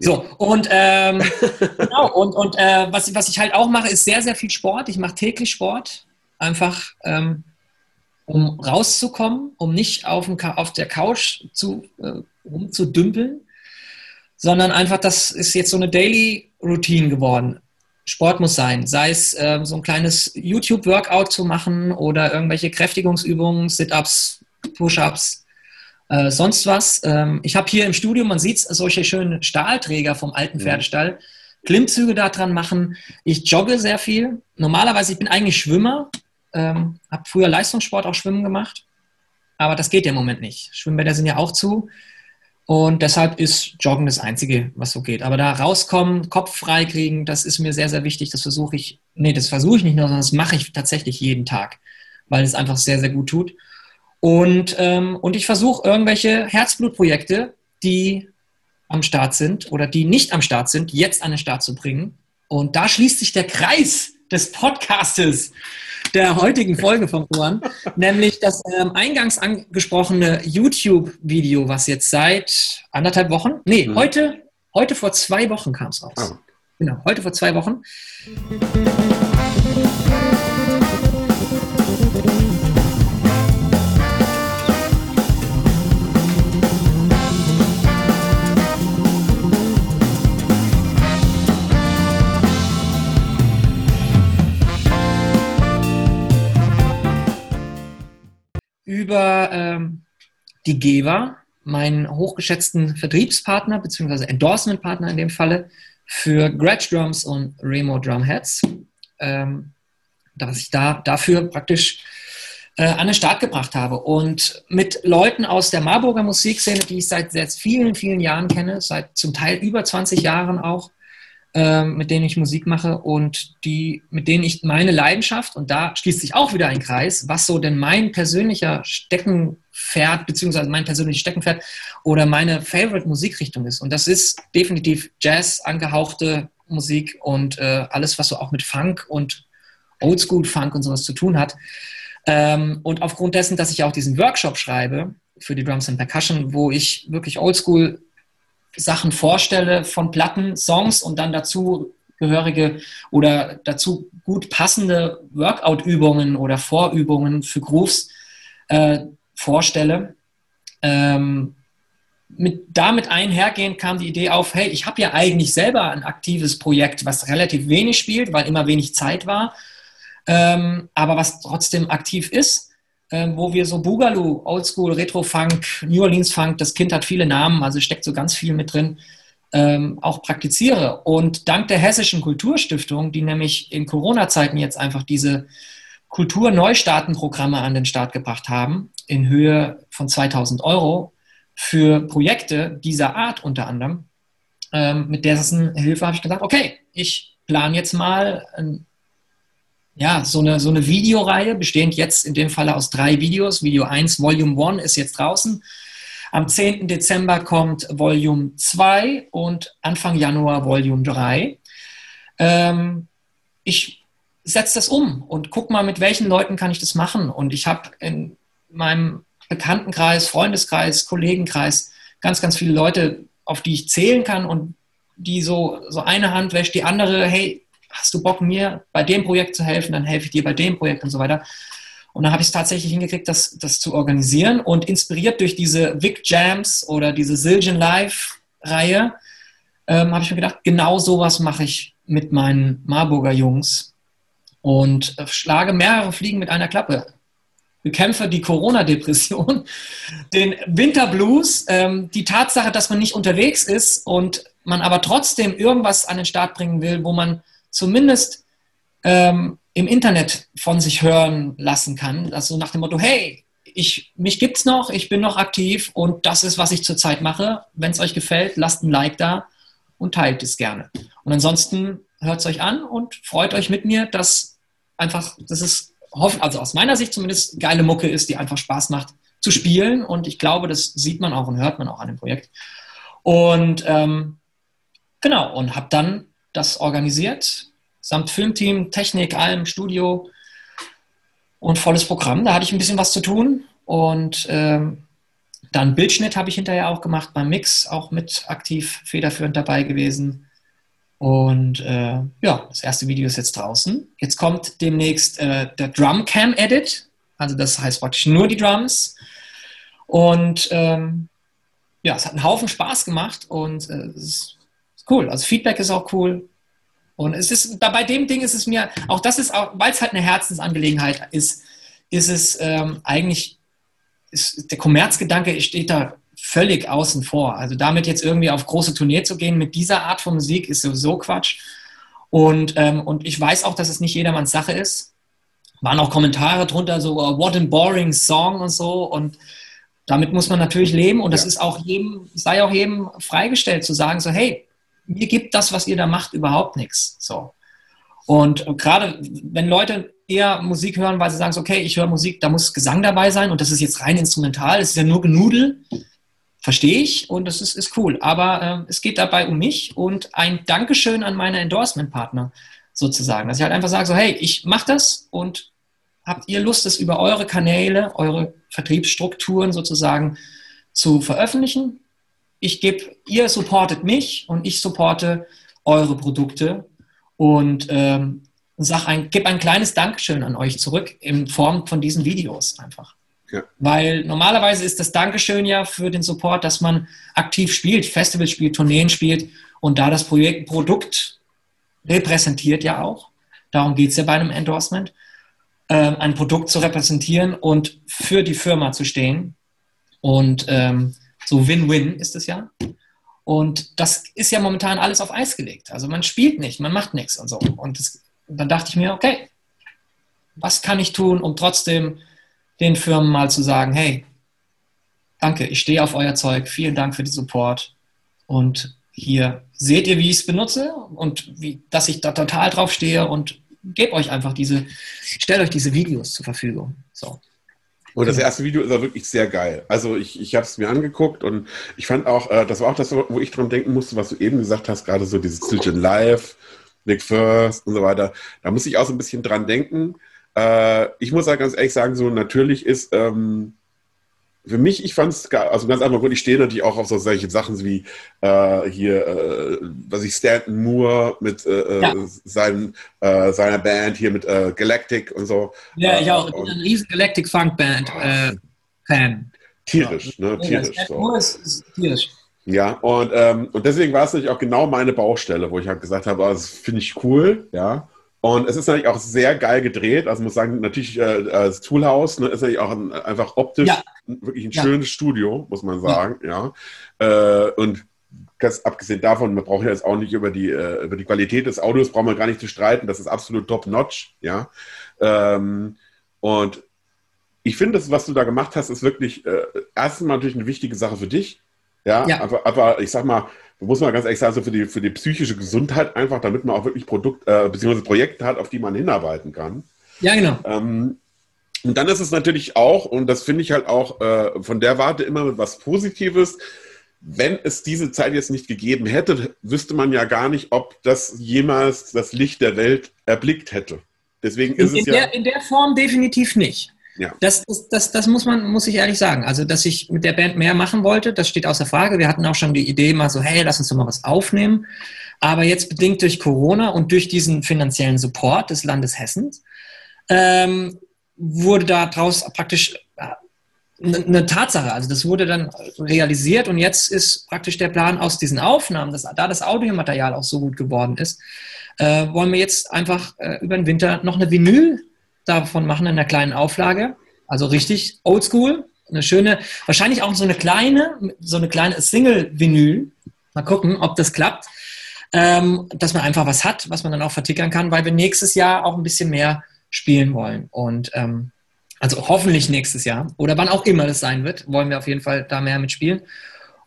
So, und, ähm, [LAUGHS] genau, und, und äh, was, was ich halt auch mache, ist sehr, sehr viel Sport. Ich mache täglich Sport, einfach ähm, um rauszukommen, um nicht auf, dem, auf der Couch zu, äh, rumzudümpeln, sondern einfach, das ist jetzt so eine Daily Routine geworden. Sport muss sein, sei es äh, so ein kleines YouTube-Workout zu machen oder irgendwelche Kräftigungsübungen, Sit-ups, Push-ups, äh, sonst was. Ähm, ich habe hier im Studio, man sieht solche schönen Stahlträger vom alten mhm. Pferdestall. Klimmzüge da dran machen. Ich jogge sehr viel. Normalerweise, ich bin eigentlich Schwimmer. Ähm, habe früher Leistungssport auch Schwimmen gemacht. Aber das geht ja im Moment nicht. Schwimmbäder sind ja auch zu. Und deshalb ist Joggen das Einzige, was so geht. Aber da rauskommen, Kopf frei kriegen, das ist mir sehr, sehr wichtig. Das versuche ich, nee, das versuche ich nicht nur, sondern das mache ich tatsächlich jeden Tag weil es einfach sehr, sehr gut tut. Und, ähm, und ich versuche irgendwelche Herzblutprojekte, die am Start sind oder die nicht am Start sind, jetzt an den Start zu bringen. Und da schließt sich der Kreis des Podcastes der heutigen Folge von Juan, nämlich das ähm, eingangs angesprochene YouTube-Video, was jetzt seit anderthalb Wochen, nee, mhm. heute, heute vor zwei Wochen kam es raus. Oh. Genau, heute vor zwei Wochen. Über ähm, die GEWA, meinen hochgeschätzten Vertriebspartner bzw. Endorsement-Partner in dem Falle für Gretsch Drums und Remo Drumheads, ähm, dass ich da dafür praktisch äh, an den Start gebracht habe. Und mit Leuten aus der Marburger Musikszene, die ich seit, seit vielen, vielen Jahren kenne, seit zum Teil über 20 Jahren auch, ähm, mit denen ich Musik mache und die, mit denen ich meine Leidenschaft, und da schließt sich auch wieder ein Kreis, was so denn mein persönlicher Steckenpferd, beziehungsweise mein persönliches Steckenpferd oder meine Favorite Musikrichtung ist. Und das ist definitiv Jazz angehauchte Musik und äh, alles, was so auch mit Funk und Oldschool Funk und sowas zu tun hat. Ähm, und aufgrund dessen, dass ich auch diesen Workshop schreibe für die Drums and Percussion, wo ich wirklich Oldschool Sachen vorstelle von Platten, Songs und dann dazu gehörige oder dazu gut passende Workout-Übungen oder Vorübungen für Grooves äh, vorstelle. Ähm, mit, damit einhergehend kam die Idee auf, hey, ich habe ja eigentlich selber ein aktives Projekt, was relativ wenig spielt, weil immer wenig Zeit war, ähm, aber was trotzdem aktiv ist wo wir so Boogaloo, Oldschool, Retro-Funk, New Orleans-Funk, das Kind hat viele Namen, also steckt so ganz viel mit drin, ähm, auch praktiziere. Und dank der Hessischen Kulturstiftung, die nämlich in Corona-Zeiten jetzt einfach diese Kulturneustartenprogramme an den Start gebracht haben, in Höhe von 2000 Euro für Projekte dieser Art unter anderem, ähm, mit dessen Hilfe habe ich gesagt, okay, ich plane jetzt mal ein ja, so eine, so eine Videoreihe, bestehend jetzt in dem Falle aus drei Videos. Video 1, Volume 1 ist jetzt draußen. Am 10. Dezember kommt Volume 2 und Anfang Januar Volume 3. Ähm, ich setze das um und gucke mal, mit welchen Leuten kann ich das machen. Und ich habe in meinem Bekanntenkreis, Freundeskreis, Kollegenkreis ganz, ganz viele Leute, auf die ich zählen kann und die so, so eine Hand wäscht die andere, hey, hast du Bock, mir bei dem Projekt zu helfen, dann helfe ich dir bei dem Projekt und so weiter. Und dann habe ich es tatsächlich hingekriegt, das, das zu organisieren und inspiriert durch diese Vic Jams oder diese Siljan Live-Reihe ähm, habe ich mir gedacht, genau sowas mache ich mit meinen Marburger Jungs und äh, schlage mehrere Fliegen mit einer Klappe. Bekämpfe die Corona-Depression, [LAUGHS] den Winterblues, ähm, die Tatsache, dass man nicht unterwegs ist und man aber trotzdem irgendwas an den Start bringen will, wo man zumindest ähm, im Internet von sich hören lassen kann. Also nach dem Motto, hey, ich, mich gibt's noch, ich bin noch aktiv und das ist, was ich zurzeit mache. Wenn es euch gefällt, lasst ein Like da und teilt es gerne. Und ansonsten hört es euch an und freut euch mit mir, dass einfach, das ist, also aus meiner Sicht zumindest, geile Mucke ist, die einfach Spaß macht zu spielen. Und ich glaube, das sieht man auch und hört man auch an dem Projekt. Und ähm, genau, und habe dann das organisiert, samt Filmteam, Technik, allem, Studio und volles Programm. Da hatte ich ein bisschen was zu tun und ähm, dann Bildschnitt habe ich hinterher auch gemacht, beim Mix auch mit aktiv federführend dabei gewesen. Und äh, ja, das erste Video ist jetzt draußen. Jetzt kommt demnächst äh, der Drumcam Edit. Also das heißt praktisch nur die Drums. Und ähm, ja, es hat einen Haufen Spaß gemacht und äh, es cool. Also Feedback ist auch cool. Und es ist, bei dem Ding ist es mir, auch das ist auch, weil es halt eine Herzensangelegenheit ist, ist es ähm, eigentlich, ist, der Kommerzgedanke steht da völlig außen vor. Also damit jetzt irgendwie auf große Tournee zu gehen mit dieser Art von Musik ist sowieso Quatsch. Und, ähm, und ich weiß auch, dass es nicht jedermanns Sache ist. Waren auch Kommentare drunter, so, oh, what a boring song und so. Und damit muss man natürlich leben. Und das ja. ist auch jedem, sei auch jedem freigestellt zu sagen, so, hey, mir gibt das, was ihr da macht, überhaupt nichts. So. Und gerade wenn Leute eher Musik hören, weil sie sagen, okay, ich höre Musik, da muss Gesang dabei sein und das ist jetzt rein instrumental, es ist ja nur Genudel, verstehe ich und das ist, ist cool. Aber äh, es geht dabei um mich und ein Dankeschön an meine Endorsement-Partner sozusagen. Dass ich halt einfach sage, so, hey, ich mache das und habt ihr Lust, das über eure Kanäle, eure Vertriebsstrukturen sozusagen zu veröffentlichen? Ich gebe, ihr supportet mich und ich supporte eure Produkte und ähm, sag ein, gebe ein kleines Dankeschön an euch zurück in Form von diesen Videos einfach. Ja. Weil normalerweise ist das Dankeschön ja für den Support, dass man aktiv spielt, Festivals spielt, Tourneen spielt und da das Projekt, Produkt repräsentiert ja auch. Darum geht es ja bei einem Endorsement, ähm, ein Produkt zu repräsentieren und für die Firma zu stehen. Und ähm, so Win-Win ist es ja. Und das ist ja momentan alles auf Eis gelegt. Also man spielt nicht, man macht nichts und so. Und das, dann dachte ich mir, okay, was kann ich tun, um trotzdem den Firmen mal zu sagen, hey, danke, ich stehe auf euer Zeug, vielen Dank für den Support. Und hier seht ihr, wie ich es benutze und wie, dass ich da total drauf stehe und gebe euch einfach diese, stellt euch diese Videos zur Verfügung. So. Und das erste Video ist auch wirklich sehr geil. Also ich, ich habe es mir angeguckt und ich fand auch, äh, das war auch das, wo ich dran denken musste, was du eben gesagt hast, gerade so dieses Children Live, Nick First und so weiter. Da muss ich auch so ein bisschen dran denken. Äh, ich muss ja ganz ehrlich sagen, so natürlich ist ähm, für mich, ich fand es also ganz einfach gut, ich stehe natürlich auch auf so solche Sachen wie äh, hier, äh, was ich, Stanton Moore mit äh, äh ja. seinen, äh, seiner Band hier mit äh, Galactic und so. Ja, ich auch. Ich bin ein riesen Galactic Funk Band Fan. Tierisch, ja. ne? Tierisch. Ja, so. Moore ist, ist tierisch. Ja, und, ähm, und deswegen war es natürlich auch genau meine Baustelle, wo ich halt gesagt habe, oh, das finde ich cool, ja. Und es ist natürlich auch sehr geil gedreht. Also muss sagen, natürlich äh, das Toolhouse ne, ist natürlich auch ein, einfach optisch ja. wirklich ein ja. schönes Studio, muss man sagen, ja. ja. Äh, und ganz abgesehen davon, man braucht ja jetzt auch nicht über die, äh, über die Qualität des Audios, braucht man gar nicht zu streiten. Das ist absolut top-notch, ja. Ähm, und ich finde, das, was du da gemacht hast, ist wirklich äh, erstens mal natürlich eine wichtige Sache für dich. Ja, ja. Aber, aber ich sag mal, muss man ganz ehrlich sagen, so für die, für die psychische Gesundheit einfach, damit man auch wirklich Produkt, äh, beziehungsweise Projekte hat, auf die man hinarbeiten kann. Ja, genau. Ähm, und dann ist es natürlich auch, und das finde ich halt auch äh, von der Warte immer was Positives, wenn es diese Zeit jetzt nicht gegeben hätte, wüsste man ja gar nicht, ob das jemals das Licht der Welt erblickt hätte. Deswegen ist in, es in ja. Der, in der Form definitiv nicht. Ja. Das, das, das, das, muss man, muss ich ehrlich sagen. Also, dass ich mit der Band mehr machen wollte, das steht außer Frage. Wir hatten auch schon die Idee, mal so, hey, lass uns doch mal was aufnehmen. Aber jetzt bedingt durch Corona und durch diesen finanziellen Support des Landes Hessen ähm, wurde daraus praktisch eine äh, ne Tatsache. Also das wurde dann realisiert und jetzt ist praktisch der Plan aus diesen Aufnahmen, dass, da das Audiomaterial auch so gut geworden ist, äh, wollen wir jetzt einfach äh, über den Winter noch eine Vinyl davon machen in einer kleinen Auflage. Also richtig oldschool. Eine schöne, wahrscheinlich auch so eine kleine, so eine kleine Single-Vinyl. Mal gucken, ob das klappt. Ähm, dass man einfach was hat, was man dann auch vertickern kann, weil wir nächstes Jahr auch ein bisschen mehr spielen wollen. Und ähm, also hoffentlich nächstes Jahr oder wann auch immer das sein wird, wollen wir auf jeden Fall da mehr mitspielen.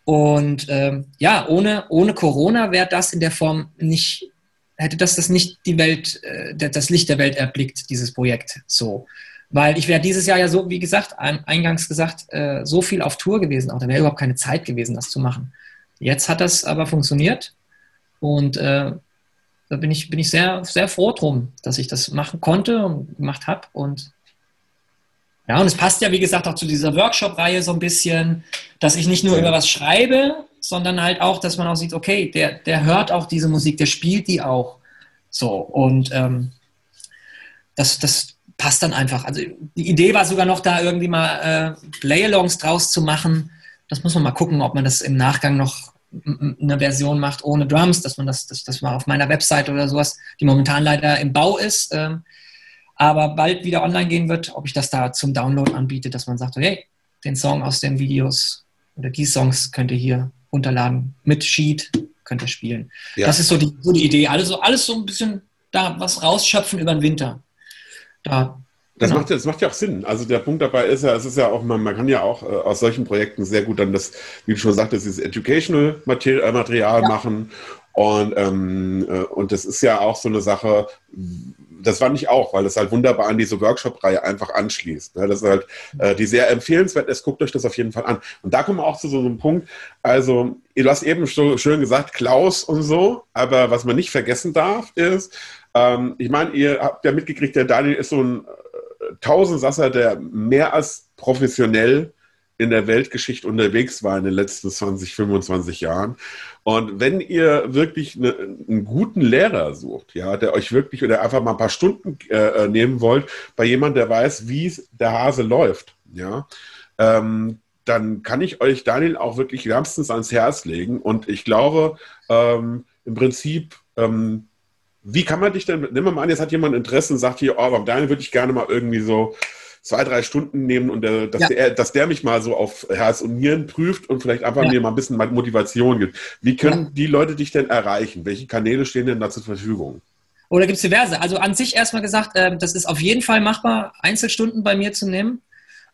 Und ähm, ja, ohne, ohne Corona wäre das in der Form nicht hätte das das nicht die Welt, äh, das Licht der Welt erblickt, dieses Projekt so. Weil ich wäre dieses Jahr ja so, wie gesagt, eingangs gesagt, äh, so viel auf Tour gewesen, auch da wäre überhaupt keine Zeit gewesen, das zu machen. Jetzt hat das aber funktioniert und äh, da bin ich, bin ich sehr, sehr froh drum, dass ich das machen konnte und gemacht habe. Und ja, und es passt ja, wie gesagt, auch zu dieser Workshop-Reihe so ein bisschen, dass ich nicht nur über was schreibe, sondern halt auch, dass man auch sieht, okay, der, der hört auch diese Musik, der spielt die auch. So, und ähm, das, das passt dann einfach. Also die Idee war sogar noch da irgendwie mal äh, Playalongs draus zu machen. Das muss man mal gucken, ob man das im Nachgang noch eine Version macht ohne Drums, dass man das, das, das mal auf meiner Website oder sowas, die momentan leider im Bau ist, ähm, aber bald wieder online gehen wird, ob ich das da zum Download anbiete, dass man sagt, hey, den Song aus den Videos oder die Songs könnt ihr hier runterladen mit Sheet, könnt ihr spielen. Ja. Das ist so die, so die Idee. Alles so, alles so ein bisschen da was rausschöpfen über den Winter. Da, das, genau. macht, das macht ja auch Sinn. Also der Punkt dabei ist ja, es ist ja auch, man, man kann ja auch äh, aus solchen Projekten sehr gut dann das, wie du schon sagtest, dieses Educational Material, äh, Material ja. machen Und, ähm, äh, und das ist ja auch so eine Sache, das fand ich auch, weil es halt wunderbar an diese Workshop-Reihe einfach anschließt. Ne? Das ist halt, äh, die sehr empfehlenswert ist. Guckt euch das auf jeden Fall an. Und da kommen wir auch zu so einem Punkt. Also, du hast eben so schön gesagt, Klaus und so. Aber was man nicht vergessen darf, ist, ähm, ich meine, ihr habt ja mitgekriegt, der Daniel ist so ein äh, Tausendsasser, der mehr als professionell in der Weltgeschichte unterwegs war in den letzten 20, 25 Jahren. Und wenn ihr wirklich eine, einen guten Lehrer sucht, ja, der euch wirklich oder einfach mal ein paar Stunden äh, äh nehmen wollt, bei jemandem, der weiß, wie der Hase läuft, ja, ähm, dann kann ich euch Daniel auch wirklich wärmstens ans Herz legen. Und ich glaube, ähm, im Prinzip, ähm, wie kann man dich denn, nehmen wir mal an, jetzt hat jemand Interesse und sagt hier, oh, beim Daniel würde ich gerne mal irgendwie so zwei, drei Stunden nehmen und der, dass, ja. der, dass der mich mal so auf Herz und Nieren prüft und vielleicht einfach ja. mir mal ein bisschen Motivation gibt. Wie können ja. die Leute dich denn erreichen? Welche Kanäle stehen denn da zur Verfügung? Oder gibt es diverse? Also an sich erstmal gesagt, äh, das ist auf jeden Fall machbar, Einzelstunden bei mir zu nehmen,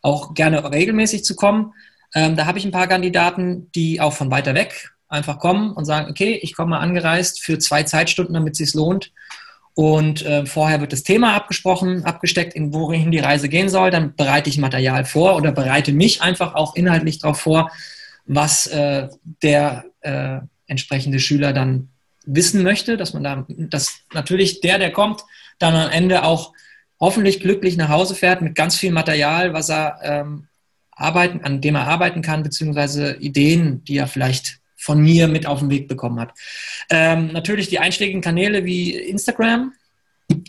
auch gerne regelmäßig zu kommen. Ähm, da habe ich ein paar Kandidaten, die auch von weiter weg einfach kommen und sagen, okay, ich komme mal angereist für zwei Zeitstunden, damit es sich lohnt. Und äh, vorher wird das Thema abgesprochen, abgesteckt, in wohin die Reise gehen soll. Dann bereite ich Material vor oder bereite mich einfach auch inhaltlich darauf vor, was äh, der äh, entsprechende Schüler dann wissen möchte, dass man da, dass natürlich der, der kommt, dann am Ende auch hoffentlich glücklich nach Hause fährt mit ganz viel Material, was er ähm, arbeiten, an dem er arbeiten kann, beziehungsweise Ideen, die er vielleicht von mir mit auf den Weg bekommen hat. Ähm, natürlich die einschlägigen Kanäle wie Instagram.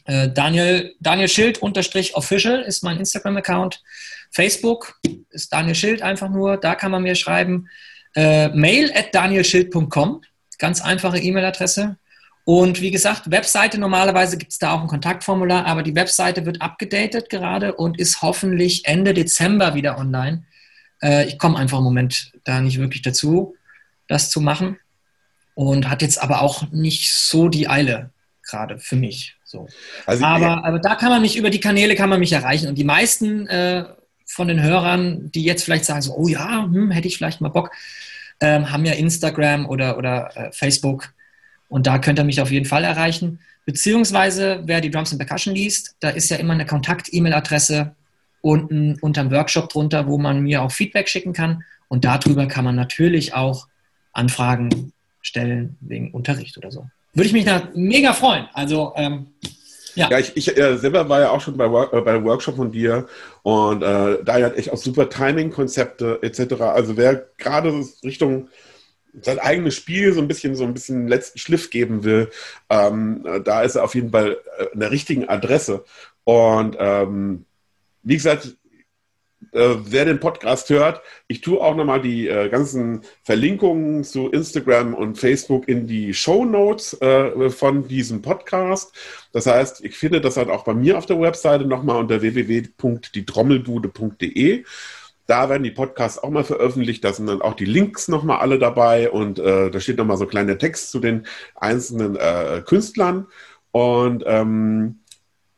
Äh, Daniel, Daniel Schild unterstrich official ist mein Instagram-Account. Facebook ist Daniel Schild einfach nur, da kann man mir schreiben. Äh, mail at danielschild.com, ganz einfache E-Mail-Adresse. Und wie gesagt, Webseite normalerweise gibt es da auch ein Kontaktformular, aber die Webseite wird abgedatet gerade und ist hoffentlich Ende Dezember wieder online. Äh, ich komme einfach im Moment da nicht wirklich dazu das zu machen. Und hat jetzt aber auch nicht so die Eile gerade für mich. So. Also, aber, ja. aber da kann man mich, über die Kanäle kann man mich erreichen. Und die meisten äh, von den Hörern, die jetzt vielleicht sagen, so, oh ja, hm, hätte ich vielleicht mal Bock, ähm, haben ja Instagram oder, oder äh, Facebook. Und da könnt ihr mich auf jeden Fall erreichen. Beziehungsweise, wer die Drums and Percussion liest, da ist ja immer eine Kontakt-E-Mail-Adresse unten unterm Workshop drunter, wo man mir auch Feedback schicken kann. Und darüber kann man natürlich auch Anfragen stellen wegen Unterricht oder so. Würde ich mich da mega freuen. Also, ähm, ja. Ja, ich, ich äh, selber war ja auch schon bei, äh, bei einem Workshop von dir und äh, da hat echt auch super Timing-Konzepte etc. Also wer gerade Richtung sein eigenes Spiel so ein bisschen so ein bisschen letzten Schliff geben will, ähm, da ist er auf jeden Fall äh, an der richtigen Adresse. Und ähm, wie gesagt, äh, wer den Podcast hört, ich tue auch nochmal die äh, ganzen Verlinkungen zu Instagram und Facebook in die Show Notes äh, von diesem Podcast. Das heißt, ich finde das halt auch bei mir auf der Webseite nochmal unter www.dietrommelbude.de. Da werden die Podcasts auch mal veröffentlicht. Da sind dann auch die Links nochmal alle dabei und äh, da steht nochmal so ein kleiner Text zu den einzelnen äh, Künstlern. Und ähm,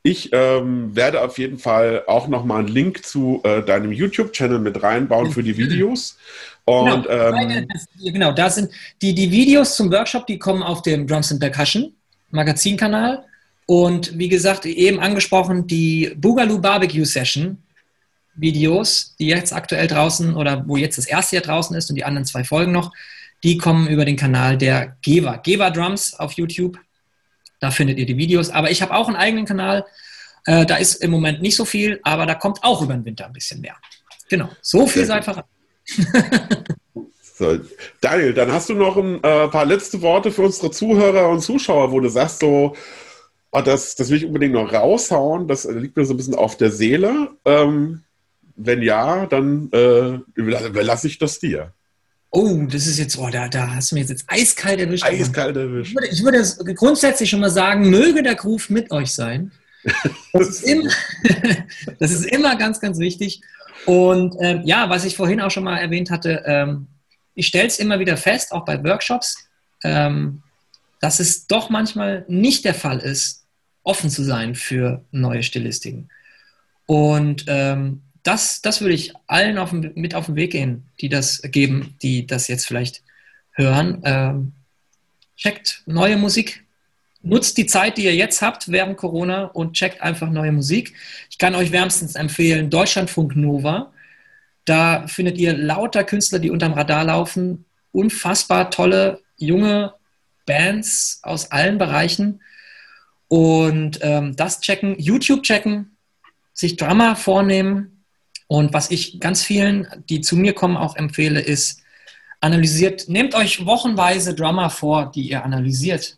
ich ähm, werde auf jeden Fall auch nochmal einen Link zu äh, deinem YouTube-Channel mit reinbauen für die Videos. Und, genau, ähm, genau, da sind die, die Videos zum Workshop, die kommen auf dem Drums and Percussion Magazinkanal. Und wie gesagt, eben angesprochen, die Boogaloo Barbecue Session Videos, die jetzt aktuell draußen oder wo jetzt das erste Jahr draußen ist und die anderen zwei Folgen noch, die kommen über den Kanal der Geva. Geva Drums auf YouTube. Da findet ihr die Videos. Aber ich habe auch einen eigenen Kanal. Äh, da ist im Moment nicht so viel, aber da kommt auch über den Winter ein bisschen mehr. Genau, so viel seid verraten. so, Daniel, dann hast du noch ein äh, paar letzte Worte für unsere Zuhörer und Zuschauer, wo du sagst so, oh, das, das will ich unbedingt noch raushauen, das liegt mir so ein bisschen auf der Seele. Ähm, wenn ja, dann äh, überlasse ich das dir. Oh, das ist jetzt, oh, da, da hast du mir jetzt eiskalt erwischt. Eiskalt erwischt. Ich würde, ich würde grundsätzlich schon mal sagen, möge der Groove mit euch sein. [LAUGHS] Das ist immer, [LAUGHS] das ist immer ganz, ganz wichtig. Und ähm, ja, was ich vorhin auch schon mal erwähnt hatte, ähm, ich stelle es immer wieder fest, auch bei Workshops, ähm, dass es doch manchmal nicht der Fall ist, offen zu sein für neue Stilistiken. Und ähm, das, das würde ich allen auf, mit auf den Weg gehen, die das geben, die das jetzt vielleicht hören. Ähm, checkt neue Musik. Nutzt die Zeit, die ihr jetzt habt während Corona und checkt einfach neue Musik. Ich kann euch wärmstens empfehlen, Deutschlandfunk Nova. Da findet ihr lauter Künstler, die unterm Radar laufen. Unfassbar tolle, junge Bands aus allen Bereichen. Und ähm, das checken, YouTube checken, sich Drama vornehmen. Und was ich ganz vielen, die zu mir kommen, auch empfehle, ist, analysiert, nehmt euch wochenweise Drummer vor, die ihr analysiert.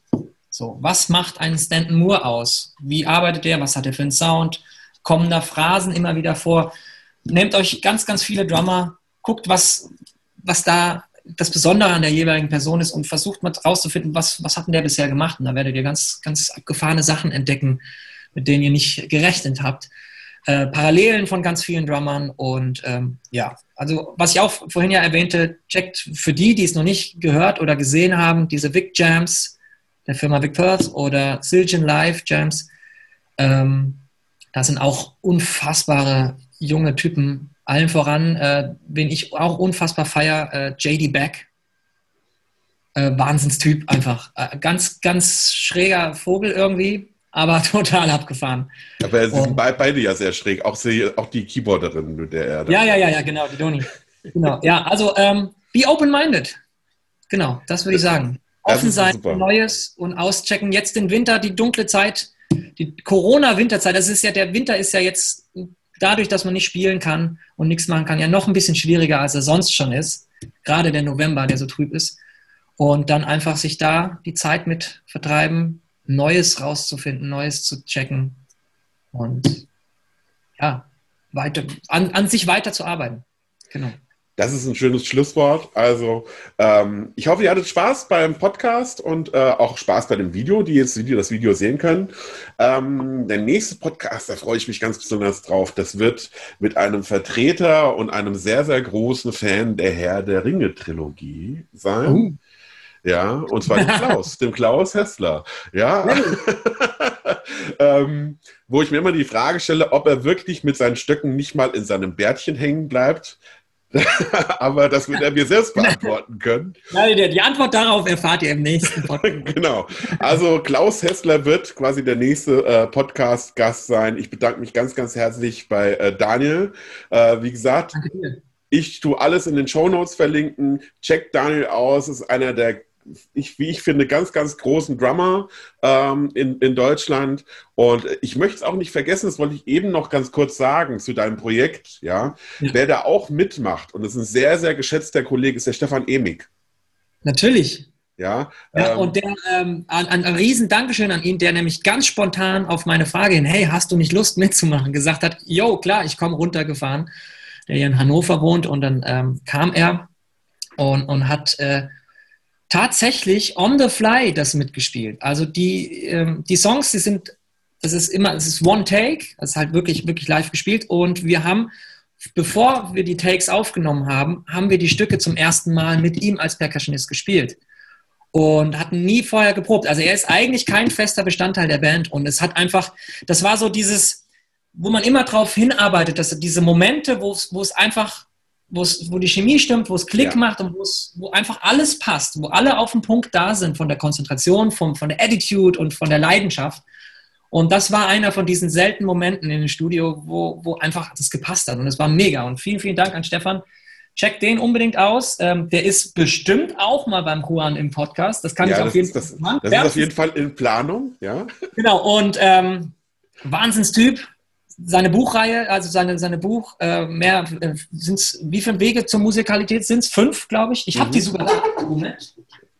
So, was macht einen Stanton Moore aus? Wie arbeitet er? Was hat er für einen Sound? Kommen da Phrasen immer wieder vor? Nehmt euch ganz, ganz viele Drummer, guckt, was, was da das Besondere an der jeweiligen Person ist und versucht mal rauszufinden, was, was hat denn der bisher gemacht? Und da werdet ihr ganz, ganz abgefahrene Sachen entdecken, mit denen ihr nicht gerechnet habt. Äh, Parallelen von ganz vielen Drummern und ähm, ja, also was ich auch vorhin ja erwähnte, checkt für die, die es noch nicht gehört oder gesehen haben, diese Vic Jams der Firma Vic Perth oder Siljan Live Jams. Ähm, da sind auch unfassbare junge Typen. Allen voran, äh, wen ich auch unfassbar feier, äh, JD Beck. Äh, Wahnsinnstyp einfach. Äh, ganz, ganz schräger Vogel irgendwie aber [LAUGHS] total abgefahren. Aber sie sind beide ja sehr schräg, auch, sie, auch die Keyboarderin, mit der er. Ja, ja, ja, ja, genau, die Doni. genau, ja, also ähm, be open-minded. Genau, das würde ich sagen. Offen sein, Neues und auschecken. Jetzt den Winter, die dunkle Zeit, die Corona-Winterzeit. Das ist ja, der Winter ist ja jetzt dadurch, dass man nicht spielen kann und nichts machen kann, ja noch ein bisschen schwieriger, als er sonst schon ist. Gerade der November, der so trüb ist. Und dann einfach sich da die Zeit mit vertreiben, Neues rauszufinden, Neues zu checken und ja, weiter, an, an sich weiter zu arbeiten. Genau. Das ist ein schönes Schlusswort. Also, ähm, ich hoffe, ihr hattet Spaß beim Podcast und äh, auch Spaß bei dem Video, die jetzt Video, das Video sehen können. Ähm, der nächste Podcast, da freue ich mich ganz besonders drauf. Das wird mit einem Vertreter und einem sehr, sehr großen Fan der Herr der Ringe-Trilogie sein. Ja, und zwar dem Klaus, dem Klaus Hessler. Ja. [LAUGHS] ähm, wo ich mir immer die Frage stelle, ob er wirklich mit seinen Stöcken nicht mal in seinem Bärtchen hängen bleibt. [LAUGHS] Aber das wird er mir selbst beantworten können. Ja, die Antwort darauf erfahrt ihr im nächsten Podcast. [LAUGHS] genau. Also Klaus Hessler wird quasi der nächste äh, Podcast-Gast sein. Ich bedanke mich ganz, ganz herzlich bei äh, Daniel. Äh, wie gesagt, ich tue alles in den Show Notes verlinken. Check Daniel aus, ist einer der ich, wie ich finde, ganz, ganz großen Drummer ähm, in, in Deutschland. Und ich möchte es auch nicht vergessen, das wollte ich eben noch ganz kurz sagen zu deinem Projekt, ja. ja. Wer da auch mitmacht, und das ist ein sehr, sehr geschätzter Kollege, ist der Stefan Emig. Natürlich. Ja, ja ähm, und der, ähm, ein, ein, riesen Dankeschön an ihn, der nämlich ganz spontan auf meine Frage hin, hey, hast du nicht Lust mitzumachen, gesagt hat, jo, klar, ich komme runtergefahren, der hier in Hannover wohnt und dann ähm, kam er und, und hat äh, tatsächlich on the fly das mitgespielt. Also die, ähm, die Songs, die sind, das ist immer, es ist One Take, das ist halt wirklich, wirklich live gespielt und wir haben, bevor wir die Takes aufgenommen haben, haben wir die Stücke zum ersten Mal mit ihm als Percussionist gespielt und hatten nie vorher geprobt. Also er ist eigentlich kein fester Bestandteil der Band und es hat einfach, das war so dieses, wo man immer drauf hinarbeitet, dass diese Momente, wo es, wo es einfach wo die Chemie stimmt, wo es Klick ja. macht und wo einfach alles passt, wo alle auf dem Punkt da sind von der Konzentration, vom, von der Attitude und von der Leidenschaft. Und das war einer von diesen seltenen Momenten in dem Studio, wo, wo einfach das gepasst hat. Und es war mega. Und vielen, vielen Dank an Stefan. Check den unbedingt aus. Ähm, der ist bestimmt auch mal beim Juan im Podcast. Das kann ja, ich auf jeden Fall machen. Das, das ist auf jeden Fall in Planung, ja. Genau. Und ähm, Wahnsinnstyp seine Buchreihe, also seine, seine Buch, äh, mehr, äh, sind's, wie viele Wege zur Musikalität sind es? Fünf, glaube ich. Ich habe mhm. die sogar. Moment.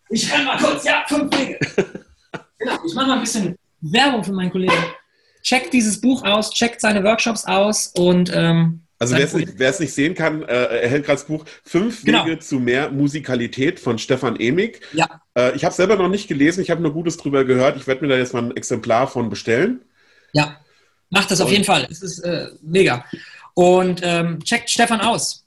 Ich renn mal kurz, ja, fünf Wege. [LAUGHS] genau, ich mache mal ein bisschen Werbung für meinen Kollegen. Checkt dieses Buch aus, checkt seine Workshops aus und ähm, also wer es, nicht, es nicht sehen kann, äh, er hält gerade das Buch Fünf genau. Wege zu mehr Musikalität von Stefan Emig. Ja. Äh, ich habe selber noch nicht gelesen, ich habe nur Gutes drüber gehört. Ich werde mir da jetzt mal ein Exemplar von bestellen. Ja. Macht das auf jeden Fall. Es ist äh, mega. Und ähm, checkt Stefan aus.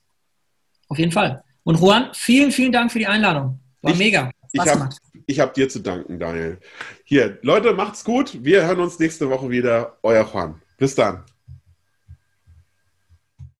Auf jeden Fall. Und Juan, vielen, vielen Dank für die Einladung. War ich, mega. Spaß ich habe hab dir zu danken, Daniel. Hier, Leute, macht's gut. Wir hören uns nächste Woche wieder. Euer Juan. Bis dann.